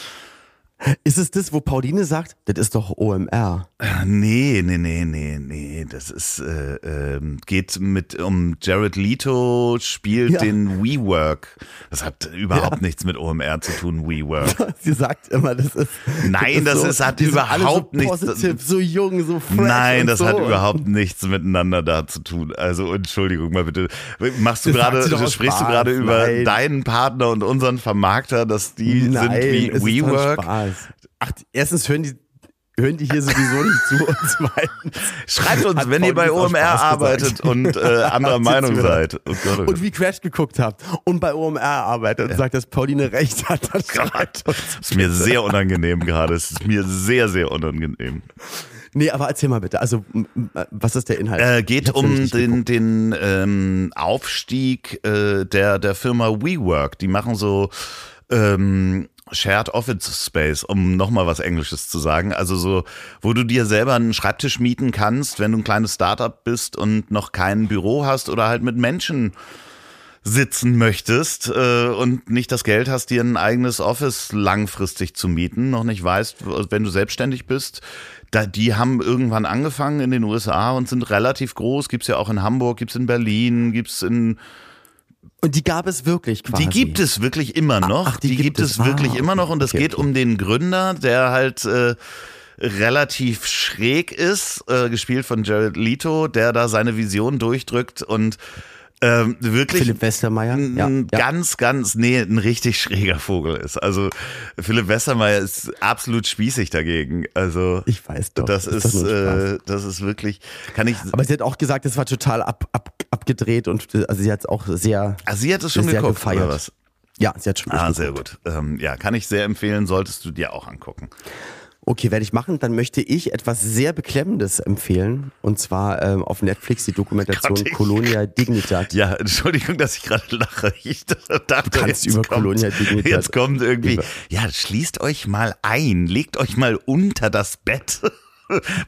Ist es das, wo Pauline sagt, das ist doch OMR? Nee, nee, nee, nee, nee. Das ist äh, ähm, geht mit um Jared Leto spielt Ja. den WeWork. Das hat überhaupt nichts mit OMR zu tun. WeWork. Sie sagt immer, das ist. Nein, das ist- hat die sind alle überhaupt so nichts- Positiv, so jung, so fresh Nein, das so. hat überhaupt nichts miteinander da zu tun. Also Entschuldigung mal bitte. Machst du Das gerade, sprichst du gerade über Nein. deinen Partner und unseren Vermarkter, dass die Nein, sind wie es ist WeWork? Spaß. Ach, erstens hören die, hören die hier sowieso nicht zu und zweitens. Schreibt uns, wenn ihr bei OMR arbeitet und äh, anderer Meinung seid. Oh Gott, oh Gott. Und wie Crash geguckt habt und bei OMR arbeitet und sagt, dass Pauline recht hat, dann schreibt uns. Das ist mir sehr unangenehm gerade. Es ist mir sehr, sehr unangenehm. Nee, aber erzähl mal bitte. Also, was ist der Inhalt? Äh, geht um den, den ähm, Aufstieg äh, der, der Firma WeWork. Die machen so ähm, Shared Office Space, um nochmal was Englisches zu sagen. Also so, wo du dir selber einen Schreibtisch mieten kannst, wenn du ein kleines Startup bist und noch kein Büro hast oder halt mit Menschen sitzen möchtest äh, und nicht das Geld hast, dir ein eigenes Office langfristig zu mieten, noch nicht weißt, wenn du selbstständig bist. Da, die haben irgendwann angefangen in den USA und sind relativ groß. Gibt's ja auch in Hamburg, gibt's in Berlin, gibt's in Und die gab es wirklich quasi. die gibt es wirklich immer noch. ach, die die, gibt gibt, es. es wirklich Ah, immer noch. Und es okay, geht okay. um den Gründer, der halt äh, relativ schräg ist, äh, gespielt von Jared Leto, der da seine Vision durchdrückt und ähm, wirklich Philipp Westermeier. ein Ja, ja. ganz, ganz, nee, ein richtig schräger Vogel ist. Also Philipp Westermeier ist absolut spießig dagegen. Also Ich weiß doch. das ist ist, äh, das ist wirklich, kann ich. Aber sie hat auch gesagt, es war total ab, ab, abgedreht und also sie hat es auch sehr. Ah, sie hat es schon geguckt, gefeiert. oder was? Ja, sie hat schon Ah, sehr gut. Ähm, ja, kann ich sehr empfehlen, solltest du dir auch angucken. Okay, werde ich machen. Dann möchte ich etwas sehr Beklemmendes empfehlen. Und zwar ähm, auf Netflix die Dokumentation Gott, ich- Colonia Dignitat. Ja, Entschuldigung, dass ich gerade lache. Ich dachte, kannst jetzt über kommt, Colonia Dignidad Jetzt kommt irgendwie, über- ja, schließt euch mal ein, legt euch mal unter das Bett.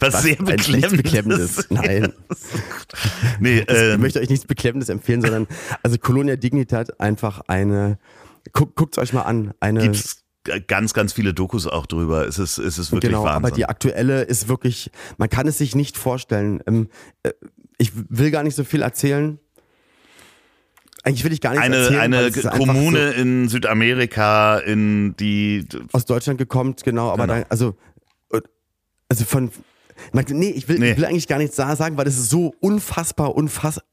Was, Was? sehr beklemmendes. Beklemmendes. Nein. Nee, Ich ähm, möchte euch nichts Beklemmendes empfehlen, sondern also Colonia Dignitat einfach eine. Guckt, guckt's euch mal an. Eine gibt's ganz, ganz viele Dokus auch drüber. Es ist, es ist wirklich genau, Wahnsinn. aber die aktuelle ist wirklich, man kann es sich nicht vorstellen. Ähm, äh, ich will gar nicht so viel erzählen. Eigentlich will ich gar nichts eine erzählen. eine Kommune in Südamerika, in die so aus Deutschland gekommt, genau, aber Genau. dann, also, äh, also von, nee, ich will, Nee. ich will eigentlich gar nichts da sagen, weil es ist so unfassbar, unfassbar,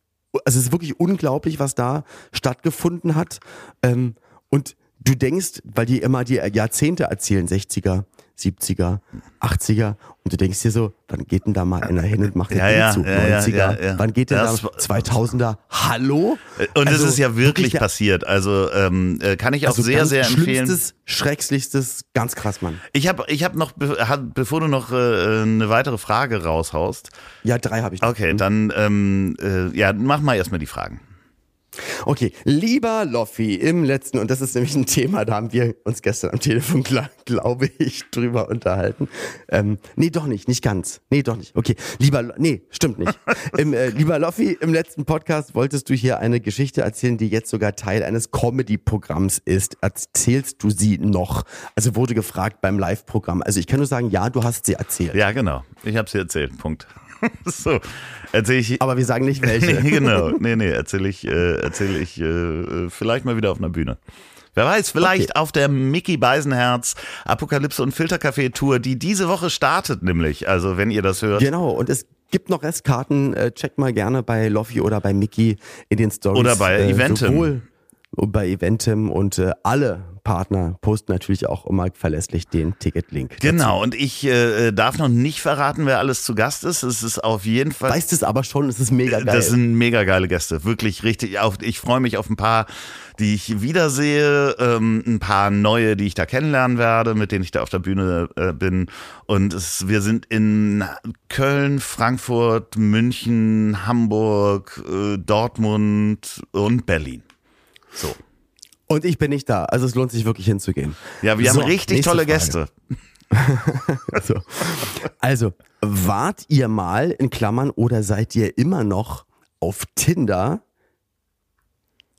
also es ist wirklich unglaublich, was da stattgefunden hat. Ähm, und du denkst, weil die immer die Jahrzehnte erzählen, 60er, 70er, 80er, und du denkst dir so, wann geht denn da mal einer hin und macht den Ja, ja, Umzug? ja, ja, 90er, ja, ja. wann geht denn Das da war- 2000er? Hallo? und Also es ist ja wirklich passiert. Also ähm, äh, kann ich auch also sehr, sehr empfehlen. Schlimmstes, schrecklichstes, ganz krass, Mann. Ich habe ich hab noch, bevor du noch äh, eine weitere Frage raushaust, Ja, drei habe ich noch. okay, dann ähm, äh, ja, mach mal erstmal die Fragen. Okay, lieber Loffi, im letzten, und das ist nämlich ein Thema, da haben wir uns gestern am Telefon, gla- glaube ich, drüber unterhalten. Ähm, nee, doch nicht, nicht ganz. Nee, doch nicht. Okay, lieber, nee, stimmt nicht. Im, äh, lieber Loffi, im letzten Podcast wolltest du hier eine Geschichte erzählen, die jetzt sogar Teil eines Comedy-Programms ist. Erzählst du sie noch? Also wurde gefragt beim Live-Programm. Also ich kann nur sagen, ja, du hast sie erzählt. Ja, genau. Ich habe sie erzählt. Punkt. so, erzähle ich. Aber wir sagen nicht welche. nee, genau. Nee, nee, erzähle ich, äh, erzähl ich äh, vielleicht mal wieder auf einer Bühne. Wer weiß, vielleicht Okay. auf der Mickey Beisenherz Apokalypse und Filtercafé Tour, die diese Woche startet, nämlich. Also, wenn ihr das hört. Genau, und es gibt noch Restkarten. Äh, checkt mal gerne bei Loffi oder bei Mickey in den Stories. Oder bei äh, Eventim. Sowohl bei Eventim und äh, alle Partner posten natürlich auch immer verlässlich den Ticketlink. Genau, und ich äh, darf noch nicht verraten, wer alles zu Gast ist. Es ist auf jeden Fall. Weißt es aber schon, es ist mega geil. Das sind mega geile Gäste, wirklich richtig. Auf, ich freue mich auf ein paar, die ich wiedersehe, ähm, ein paar neue, die ich da kennenlernen werde, mit denen ich da auf der Bühne äh, bin. Und es, wir sind in Köln, Frankfurt, München, Hamburg, äh, Dortmund und Berlin. So. Und ich bin nicht da, also es lohnt sich wirklich hinzugehen. Ja, wir So, haben richtig tolle Frage. Gäste. So. Also, wart ihr mal in Klammern oder seid ihr immer noch auf Tinder?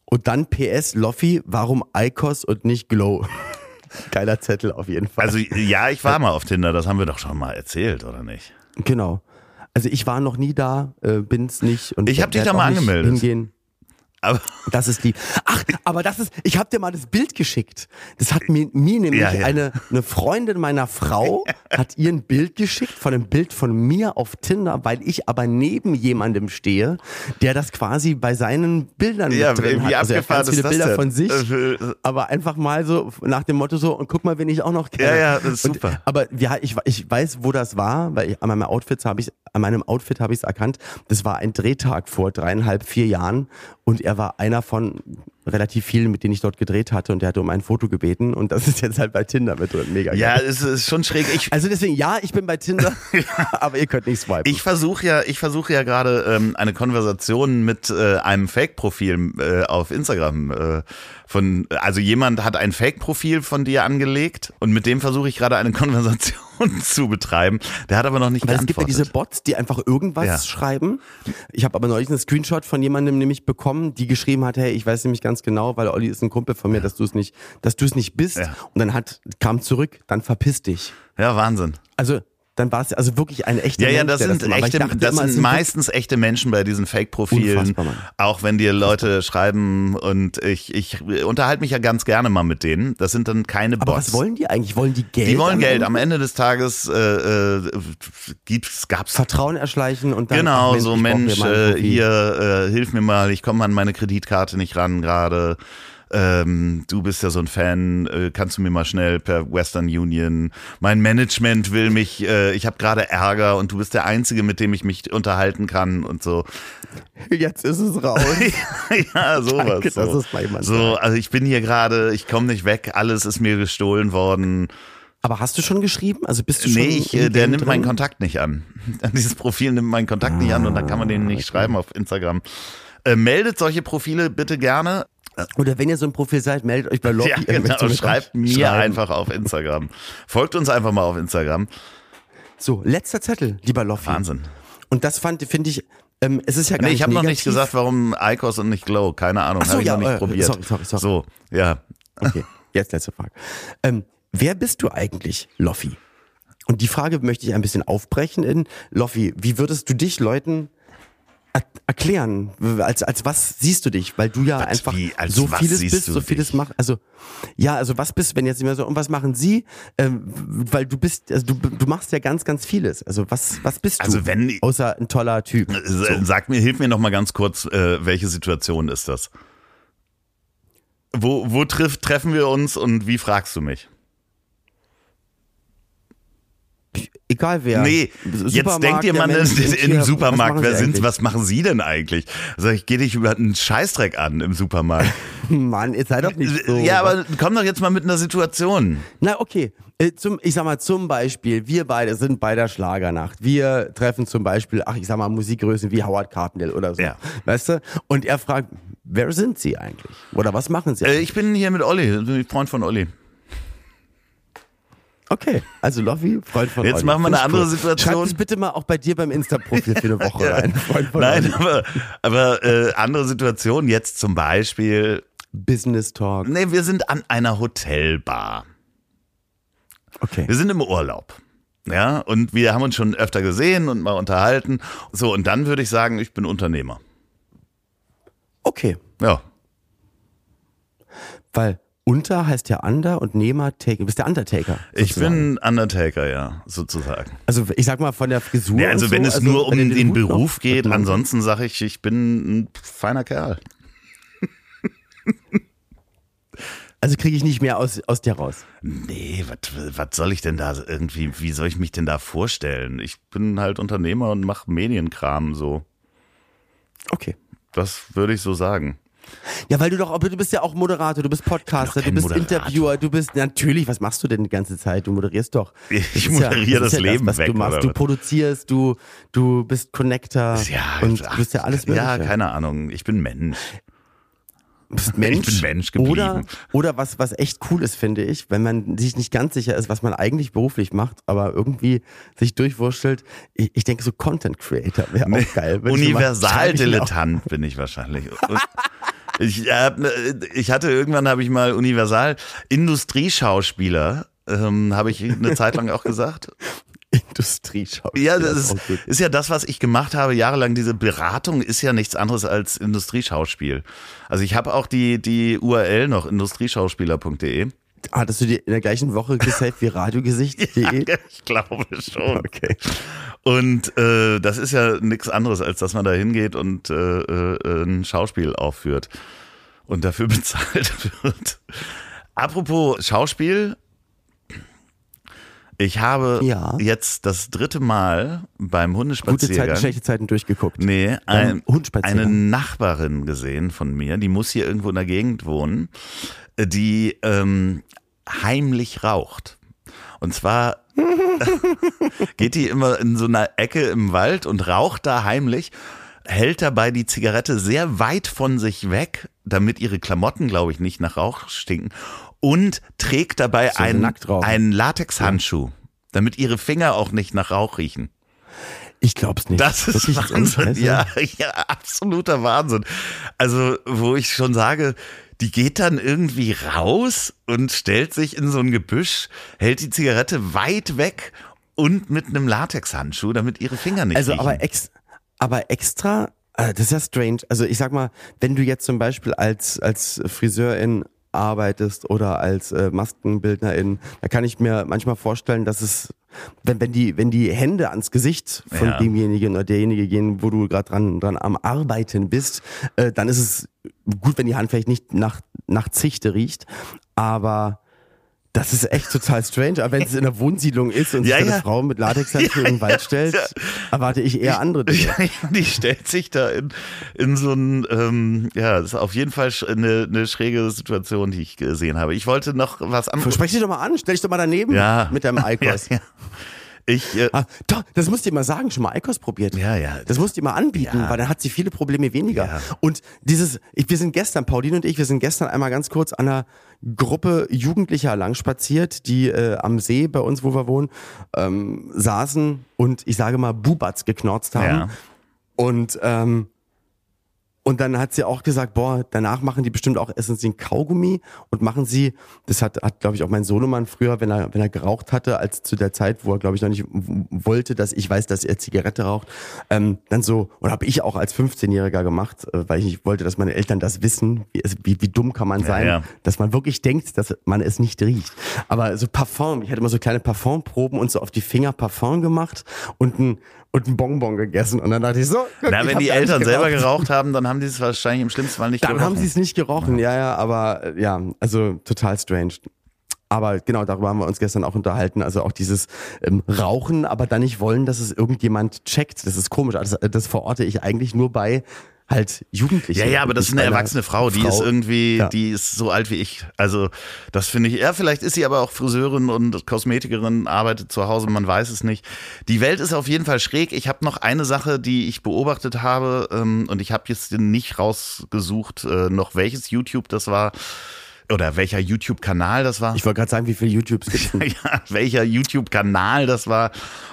Und dann PS Loffi, warum Icos und nicht Glow? Geiler Zettel auf jeden Fall. Also ja, ich war mal auf Tinder, das haben wir doch schon mal erzählt, oder nicht? Genau. Also ich war noch nie da, äh, bin's nicht. Und Ich hab dich da mal angemeldet. Hingehen. Aber Das ist lieb. Ach, aber das ist, ich habe dir mal das Bild geschickt. Das hat mir, mir nämlich Ja, ja. eine eine Freundin meiner Frau hat ihr ein Bild geschickt von einem Bild von mir auf Tinder, weil ich aber neben jemandem stehe, der das quasi bei seinen Bildern Ja, mit drin wie hat. Also er hat ganz viele Bilder denn? von sich, Äh, aber einfach mal so nach dem Motto so und guck mal, wen ich auch noch kenne. Ja, ja, das ist Und, super. aber ja, ich, ich weiß, wo das war, weil ich, an meinem Outfit habe ich an meinem Outfit habe ich es erkannt. Das war ein Drehtag vor dreieinhalb, vier Jahren und er war einer von relativ vielen, mit denen ich dort gedreht hatte und der hatte um ein Foto gebeten und das ist jetzt halt bei Tinder mit drin. Mega ja, geil. es ist schon schräg. Ich, Also deswegen, ja, ich bin bei Tinder, aber ihr könnt nicht swipen. Ich versuche ja, ich versuche ja gerade ähm, eine Konversation mit äh, einem Fake-Profil äh, auf Instagram äh, von, also jemand hat ein Fake-Profil von dir angelegt und mit dem versuche ich gerade eine Konversation zu betreiben. Der hat aber noch nicht Weil es gibt ja geantwortet. diese Bots, die einfach irgendwas Ja. schreiben. Ich habe aber neulich einen Screenshot von jemandem nämlich bekommen, die geschrieben hat, hey, ich weiß nämlich ganz genau, weil Olli ist ein Kumpel von mir, dass du es nicht, dass du es nicht bist. Ja. Und dann hat kam zurück, dann verpiss dich. ja, Wahnsinn. Also dann war es also wirklich ein echter Ja, ja, Mensch, das der sind das. Aber echte, dachte das sind meistens echte Menschen bei diesen Fake-Profilen. Auch wenn dir Leute schreiben und ich, ich unterhalte mich ja ganz gerne mal mit denen. Das sind dann keine Aber Bots. was wollen die eigentlich? Wollen die Geld? Die wollen am Geld. Ende? Am Ende des Tages äh, äh, gibt's, gab's Vertrauen erschleichen und dann Genau, ach so Mensch, äh, hier, äh, hilf mir mal, ich komme an meine Kreditkarte nicht ran gerade. Ähm, du bist ja so ein Fan, äh, kannst du mir mal schnell per Western Union, mein Management will mich, äh, ich habe gerade Ärger und du bist der Einzige, mit dem ich mich unterhalten kann und so. Jetzt ist es raus. ja, sowas. Danke, so. es mal jemand so, also ich bin hier gerade, ich komme nicht weg, alles ist mir gestohlen worden. Aber hast du schon geschrieben? Also bist du schon. Nee, ich, äh, der Game nimmt drin? meinen Kontakt nicht an. Dieses Profil nimmt meinen Kontakt nicht an und dann kann man den nicht schreiben auf Instagram. Äh, meldet solche Profile bitte gerne. Oder wenn ihr so ein Profil seid, meldet euch bei Lobby. Ja, genau. Schreibt mir schreiben. einfach auf Instagram. Folgt uns einfach mal auf Instagram. So, letzter Zettel, lieber Loffi. Wahnsinn. Und das fand, finde ich, ähm, es ist ja gar Nee, ich habe noch nicht gesagt, warum Icos und nicht Glow. Keine Ahnung, Ach so, habe ich ja, noch nicht äh, probiert. sorry, sorry, sorry. So, ja. Okay, jetzt letzte Frage. Ähm, wer bist du eigentlich, Loffi? Und die Frage möchte ich ein bisschen aufbrechen in Loffi. Wie würdest du dich Leuten erklären? Als, als was siehst du dich? Weil du ja Was, einfach wie, so vieles bist, du so vieles dich? machst. Also, ja, also was bist, wenn jetzt immer so, und was machen sie? Ähm, weil du bist, also du, du machst ja ganz, ganz vieles. Also was, was bist du? Also wenn- Außer ein toller Typ. S- Sag mir, hilf mir noch mal ganz kurz, äh, welche Situation ist das? Wo, wo triff, treffen wir uns und wie fragst du mich? Egal wer. Nee, jetzt Supermarkt, denkt ihr mal im Supermarkt, wer sind, eigentlich? was machen Sie denn eigentlich? Sag ich, geh dich über einen Scheißdreck an im Supermarkt. Mann, jetzt sei doch nicht so. ja, aber komm doch jetzt mal mit einer Situation. Na, okay. Äh, Zum, ich sag mal, zum Beispiel, wir beide sind bei der Schlagernacht. Wir treffen zum Beispiel, ach, ich sag mal, Musikgrößen wie Howard Carpendale oder so. Ja. Weißt du? Und er fragt, wer sind Sie eigentlich? Oder was machen Sie? Äh, ich bin hier mit Olli, Freund von Olli. Okay, also Loffi, Freund von Jetzt Olli. machen wir eine andere. Situation. Schreib das bitte mal auch bei dir beim Insta-Profil für eine Woche rein. Freund von Nein, Olli. aber, aber äh, andere Situation, jetzt zum Beispiel, Business Talk. nee, wir sind an einer Hotelbar. Okay. Wir sind im Urlaub. Ja, und wir haben uns schon öfter gesehen und mal unterhalten. So, und dann würde ich sagen, ich bin Unternehmer. Okay. Ja. Weil unter heißt ja under und Nehmer Taker. Du bist der Undertaker. Ich sozusagen. bin Undertaker, ja, sozusagen. Also ich sag mal von der Frisur. Ja, also wenn so, es also nur um den noch- Beruf geht, ansonsten sage ich, ich bin ein feiner Kerl. Also kriege ich nicht mehr aus, aus dir raus. Nee, was soll ich denn da irgendwie, wie soll ich mich denn da vorstellen? Ich bin halt Unternehmer und mache Medienkram so. Okay. Das würde ich so sagen. Ja, weil du doch, du bist ja auch Moderator, du bist Podcaster, du bist Moderator. Interviewer, du bist natürlich, was machst du denn die ganze Zeit? Du moderierst doch. Ich Das ist moderiere das ist Leben was weg, Du machst, du produzierst, du du bist Connector Ja, und ach, du bist ja alles mögliche. Ja, keine Ahnung. Ich bin Mensch. Bist Mensch. Ich bin Mensch geblieben. Oder, oder was, was echt cool ist, finde ich, wenn man sich nicht ganz sicher ist, was man eigentlich beruflich macht, aber irgendwie sich durchwurschtelt. Ich, ich denke, so Content Creator wäre auch geil. Universaldilettant bin ich wahrscheinlich. Ich, hab, ne- ich hatte irgendwann habe ich mal Universal Industrieschauspieler ähm, habe ich eine Zeit lang auch gesagt. Industrieschau. Ja, das ist, ist ja das, was ich gemacht habe jahrelang. Diese Beratung ist ja nichts anderes als Industrieschauspiel. Also ich habe auch die die URL noch industrieschauspieler.de. Hattest du dir in der gleichen Woche gesaved wie radiogesicht.de? Ich glaube schon. Okay. Und äh, das ist ja nichts anderes, als dass man da hingeht und äh, äh, ein Schauspiel aufführt und dafür bezahlt wird. Apropos Schauspiel, ich habe Ja. jetzt das dritte Mal beim Gute Hundespaziergang Zeiten, schlechte Zeiten durchgeguckt. Nee, ein, eine Nachbarin gesehen von mir, die muss hier irgendwo in der Gegend wohnen, die ähm, heimlich raucht. Und zwar geht die immer in so einer Ecke im Wald und raucht da heimlich, hält dabei die Zigarette sehr weit von sich weg, damit ihre Klamotten, glaube ich, nicht nach Rauch stinken und trägt dabei So einen, einen Latexhandschuh, damit ihre Finger auch nicht nach Rauch riechen. Ich glaub's nicht. Das ist Wirklich ernst, Wahnsinn. Ja, ja, absoluter Wahnsinn. Also, wo ich schon sage, die geht dann irgendwie raus und stellt sich in so ein Gebüsch, hält die Zigarette weit weg und mit einem Latexhandschuh, damit ihre Finger nicht Also riechen. aber, ex, aber extra, äh, das ist ja strange. Also ich sag mal, wenn du jetzt zum Beispiel als, als Friseurin arbeitest oder als äh, Maskenbildnerin, da kann ich mir manchmal vorstellen, dass es, wenn, wenn, die, wenn die Hände ans Gesicht von Ja. demjenigen oder derjenige gehen, wo du gerade dran, dran am Arbeiten bist, äh, dann ist es gut, wenn die Hand vielleicht nicht nach, nach Zichte riecht, aber Das ist echt total strange. Aber wenn es in einer Wohnsiedlung ist und Ja, sich ja. eine Frau mit Latexhandschuhen Ja, in den Wald stellt, erwarte ich eher andere Dinge. Die stellt sich da in, in so ein, ähm, ja, das ist auf jeden Fall eine, eine schräge Situation, die ich gesehen habe. Ich wollte noch was anderes. Sprech dich doch mal an, stell dich doch mal daneben mit deinem Eikos. Ja, ja. Ich, äh, Ah, doch, das musst du ihr mal sagen, schon mal Eikos probiert. Ja, ja. Das musst du ihr mal anbieten, Ja. weil dann hat sie viele Probleme weniger. Ja. Und dieses, ich, wir sind gestern, Pauline und ich, wir sind gestern einmal ganz kurz an einer Gruppe Jugendlicher lang spaziert, die äh, am See bei uns, wo wir wohnen, ähm, saßen und ich sage mal Bubatz geknorzt haben. Ja. Und ähm, und dann hat sie auch gesagt, boah, danach machen die bestimmt auch, essen sie einen Kaugummi und machen sie, das hat, hat glaube ich, auch mein Sohnemann früher, wenn er, wenn er geraucht hatte, als zu der Zeit, wo er, glaube ich, noch nicht wollte, dass ich weiß, dass er Zigarette raucht, ähm, dann so, und habe ich auch als 15-Jähriger gemacht, äh, weil ich nicht wollte, dass meine Eltern das wissen, wie, wie, wie dumm kann man sein, ja. dass man wirklich denkt, dass man es nicht riecht. Aber so Parfum, ich hatte immer so kleine Parfumproben und so auf die Finger Parfum gemacht und ein, und ein Bonbon gegessen und dann dachte ich so, guck, na, ich wenn die Eltern selber geraucht. geraucht haben, dann haben die es wahrscheinlich im schlimmsten Fall nicht Dann gerochen. haben sie es nicht gerochen, ja, ja, aber äh, ja, also total strange. Aber genau, darüber haben wir uns gestern auch unterhalten. Also auch dieses ähm, Rauchen, aber dann nicht wollen, dass es irgendjemand checkt. Das ist komisch. Das, das verorte ich eigentlich nur bei halt Jugendlichen. Ja, ja, aber das ist eine erwachsene Frau, die ist irgendwie, Ja. die ist so alt wie ich. Also, das finde ich, ja, vielleicht ist sie aber auch Friseurin und Kosmetikerin, arbeitet zu Hause, man weiß es nicht. Die Welt ist auf jeden Fall schräg. Ich habe noch eine Sache, die ich beobachtet habe, ähm, und ich habe jetzt nicht rausgesucht, äh, noch welches YouTube das war. Oder welcher YouTube-Kanal das war. Ich wollte gerade sagen, wie viele YouTubes gibt ja, welcher YouTube-Kanal das war.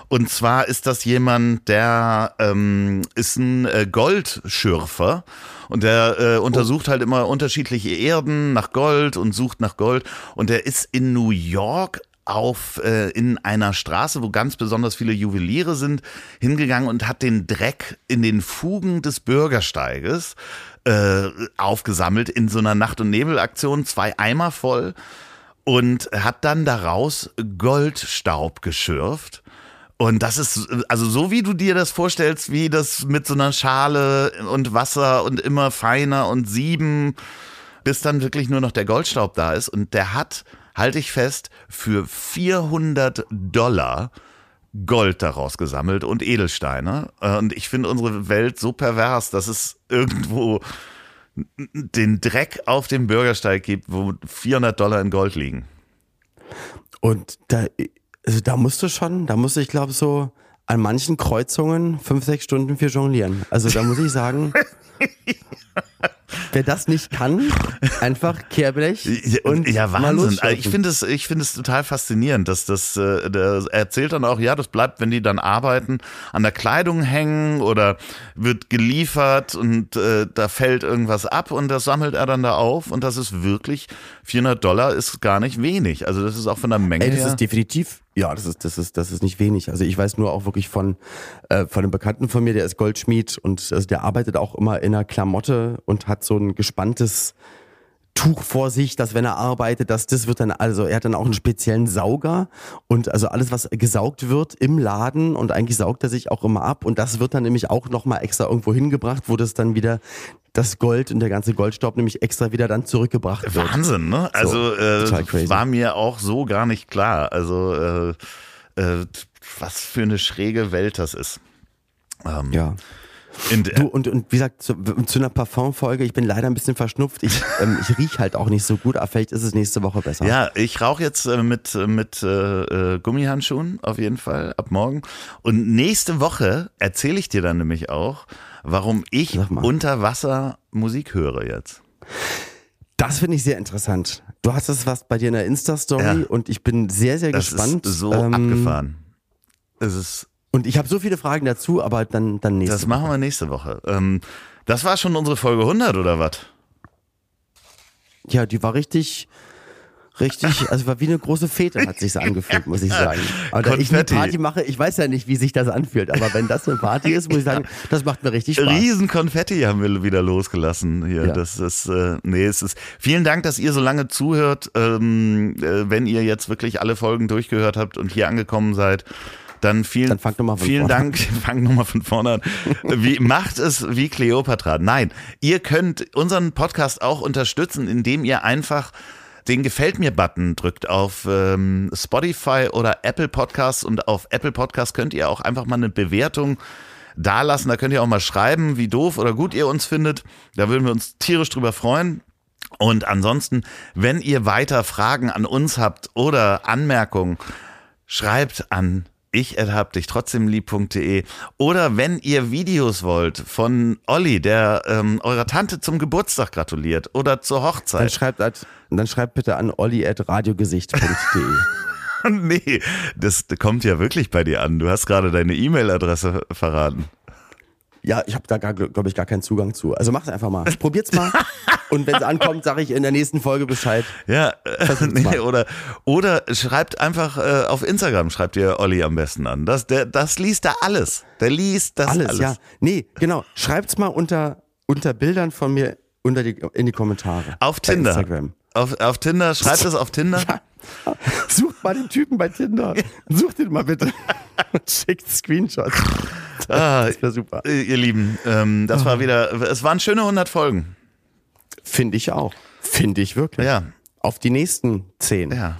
Und zwar ist das jemand, der ähm, ist ein äh, Goldschürfer und der äh, untersucht halt immer unterschiedliche Erden nach Gold und sucht nach Gold. Und der ist in New York auf äh, in einer Straße, wo ganz besonders viele Juweliere sind, hingegangen und hat den Dreck in den Fugen des Bürgersteiges äh, aufgesammelt in so einer Nacht- und Nebelaktion, zwei Eimer voll und hat dann daraus Goldstaub geschürft. Und das ist, also so wie du dir das vorstellst, wie das mit so einer Schale und Wasser und immer feiner und sieben, bis dann wirklich nur noch der Goldstaub da ist. Und der hat, halte ich fest, für 400 Dollar Gold daraus gesammelt und Edelsteine. Und ich finde unsere Welt so pervers, dass es irgendwo den Dreck auf dem Bürgersteig gibt, wo 400 Dollar in Gold liegen. Und da, also da musst du schon, da musst du, ich glaube, so an manchen Kreuzungen fünf, sechs Stunden für jonglieren. Also da muss ich sagen, wer das nicht kann, einfach Kehrblech und ja, mal Wahnsinn. losschürfen. Also ich finde es, ich finde es total faszinierend, dass das, äh, der erzählt dann auch, ja, das bleibt, wenn die dann arbeiten, an der Kleidung hängen oder wird geliefert und äh, da fällt irgendwas ab und das sammelt er dann da auf und das ist wirklich 400 Dollar ist gar nicht wenig. Also das ist auch von der Menge Ey, das her. ist definitiv, ja, das ist, das ist, das ist nicht wenig. Also ich weiß nur auch wirklich von, äh, von einem Bekannten von mir, der ist Goldschmied und also der arbeitet auch immer in einer Klamotte und hat so ein gespanntes Tuch vor sich, dass wenn er arbeitet, dass das wird dann, also er hat dann auch einen speziellen Sauger und also alles, was gesaugt wird im Laden und eigentlich saugt er sich auch immer ab und das wird dann nämlich auch nochmal extra irgendwo hingebracht, wo das dann wieder das Gold und der ganze Goldstaub nämlich extra wieder dann zurückgebracht wird. Wahnsinn, ne? Also total äh, war mir auch so gar nicht klar. Also äh, äh, was für eine schräge Welt das ist. Ähm, Ja. Du, und, und wie gesagt, zu, zu einer Parfumfolge, ich bin leider ein bisschen verschnupft. Ich, ähm, ich riech halt auch nicht so gut, aber vielleicht ist es nächste Woche besser. Ja, ich rauche jetzt äh, mit, mit äh, äh, Gummihandschuhen auf jeden Fall ab morgen. Und nächste Woche erzähle ich dir dann nämlich auch, warum ich unter Wasser Musik höre jetzt. Das finde ich sehr interessant. Du hast es was bei dir in der Insta-Story Ja. und ich bin sehr, sehr Das gespannt. ist so Ähm, abgefahren. Es ist, Und ich habe so viele Fragen dazu, aber dann, dann nächste das machen wir nächste Woche. Ähm, das war schon unsere Folge 100 oder was? Ja, die war richtig, richtig, also war wie eine große Fete, hat sich angefühlt, muss ich sagen. Aber da ich eine. Party mache, ich weiß ja nicht, wie sich das anfühlt, aber wenn das eine Party ist, muss ich sagen, das macht mir richtig Spaß. Riesen Konfetti haben wir wieder losgelassen hier. Ja. Das ist, äh, nee, es ist. Vielen Dank, dass ihr so lange zuhört. Ähm, äh, wenn ihr jetzt wirklich alle Folgen durchgehört habt und hier angekommen seid, dann vielen, Dann fangt noch mal von vielen vorne Dank. Fangt nochmal von vorne an. Wie, macht es wie Cleopatra. Nein, ihr könnt unseren Podcast auch unterstützen, indem ihr einfach den Gefällt mir-Button drückt auf ähm, Spotify oder Apple Podcasts und auf Apple Podcasts könnt ihr auch einfach mal eine Bewertung dalassen. Da könnt ihr auch mal schreiben, wie doof oder gut ihr uns findet. Da würden wir uns tierisch drüber freuen. Und ansonsten, wenn ihr weiter Fragen an uns habt oder Anmerkungen, schreibt an ich erhab dich trotzdem lieb.de oder wenn ihr Videos wollt von Olli, der ähm, eurer Tante zum Geburtstag gratuliert oder zur Hochzeit. Dann schreibt, dann schreibt bitte an olli.radiogesicht.de. nee, das kommt ja wirklich bei dir an. Du hast gerade deine E-Mail-Adresse verraten. Ja, ich habe da, glaube ich, gar keinen Zugang zu. Also mach's einfach mal. Probiert's mal. Und wenn es ankommt, sage ich in der nächsten Folge Bescheid. Ja, äh, nee, oder, oder schreibt einfach äh, auf Instagram, schreibt ihr Olli am besten an. Das, der, das liest er alles. Der liest das alles. Alles, ja. Nee, genau. Schreibt's mal unter, unter Bildern von mir unter die, in die Kommentare. Auf Tinder. Instagram. Auf, auf Tinder, schreibt es auf Tinder. Ja. Sucht mal den Typen bei Tinder. Sucht ihn mal bitte. Und schickt Screenshots. Ah, das wäre super. Ihr Lieben, ähm, das war wieder, es waren schöne 100 Folgen. Finde ich auch. Finde ich wirklich. Ja. Auf die nächsten zehn. Ja.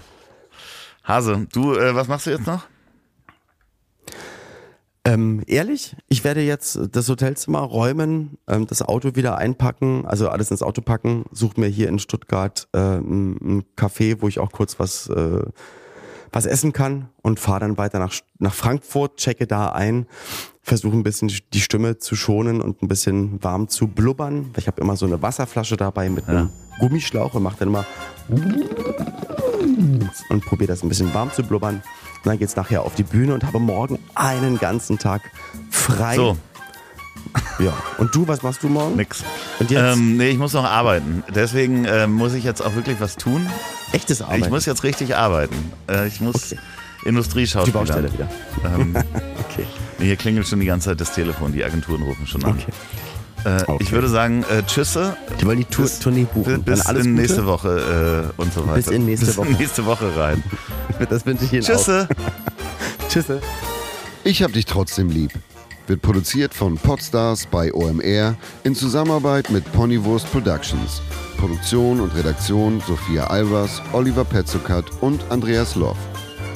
Hase, du, äh, was machst du jetzt noch? Ähm, ehrlich, ich werde jetzt das Hotelzimmer räumen, ähm, das Auto wieder einpacken, also alles ins Auto packen, suche mir hier in Stuttgart äh, ein Café, wo ich auch kurz was äh, was essen kann und fahre dann weiter nach, nach Frankfurt, checke da ein, versuche ein bisschen die Stimme zu schonen und ein bisschen warm zu blubbern. Ich habe immer so eine Wasserflasche dabei mit einem Gummischlauch und mache dann immer und probiere das ein bisschen warm zu blubbern. Und dann geht's nachher auf die Bühne und habe morgen einen ganzen Tag frei. So. Ja. Und du, was machst du morgen? Nix. Und jetzt? Ähm, nee, ich muss noch arbeiten. Deswegen äh, muss ich jetzt auch wirklich was tun. Echtes Arbeiten? Ich muss jetzt richtig arbeiten. Äh, ich muss okay. Industrieschauspieler. Die Baustelle wieder. Ähm, okay. Hier klingelt schon die ganze Zeit das Telefon. Die Agenturen rufen schon an. Okay. Äh, okay. Ich würde sagen, äh, tschüsse. Die wollen die Tour, bis, Tournee buchen. Bis in Gute? nächste Woche äh, und so weiter. Bis in nächste bis Woche. nächste Woche rein. das wünsche ich Ihnen Tschüsse. auch. Tschüsse. Ich hab dich trotzdem lieb. Wird produziert von Podstars bei OMR in Zusammenarbeit mit Ponywurst Productions. Produktion und Redaktion Sophia Albers, Oliver Petzokat und Andreas Loff.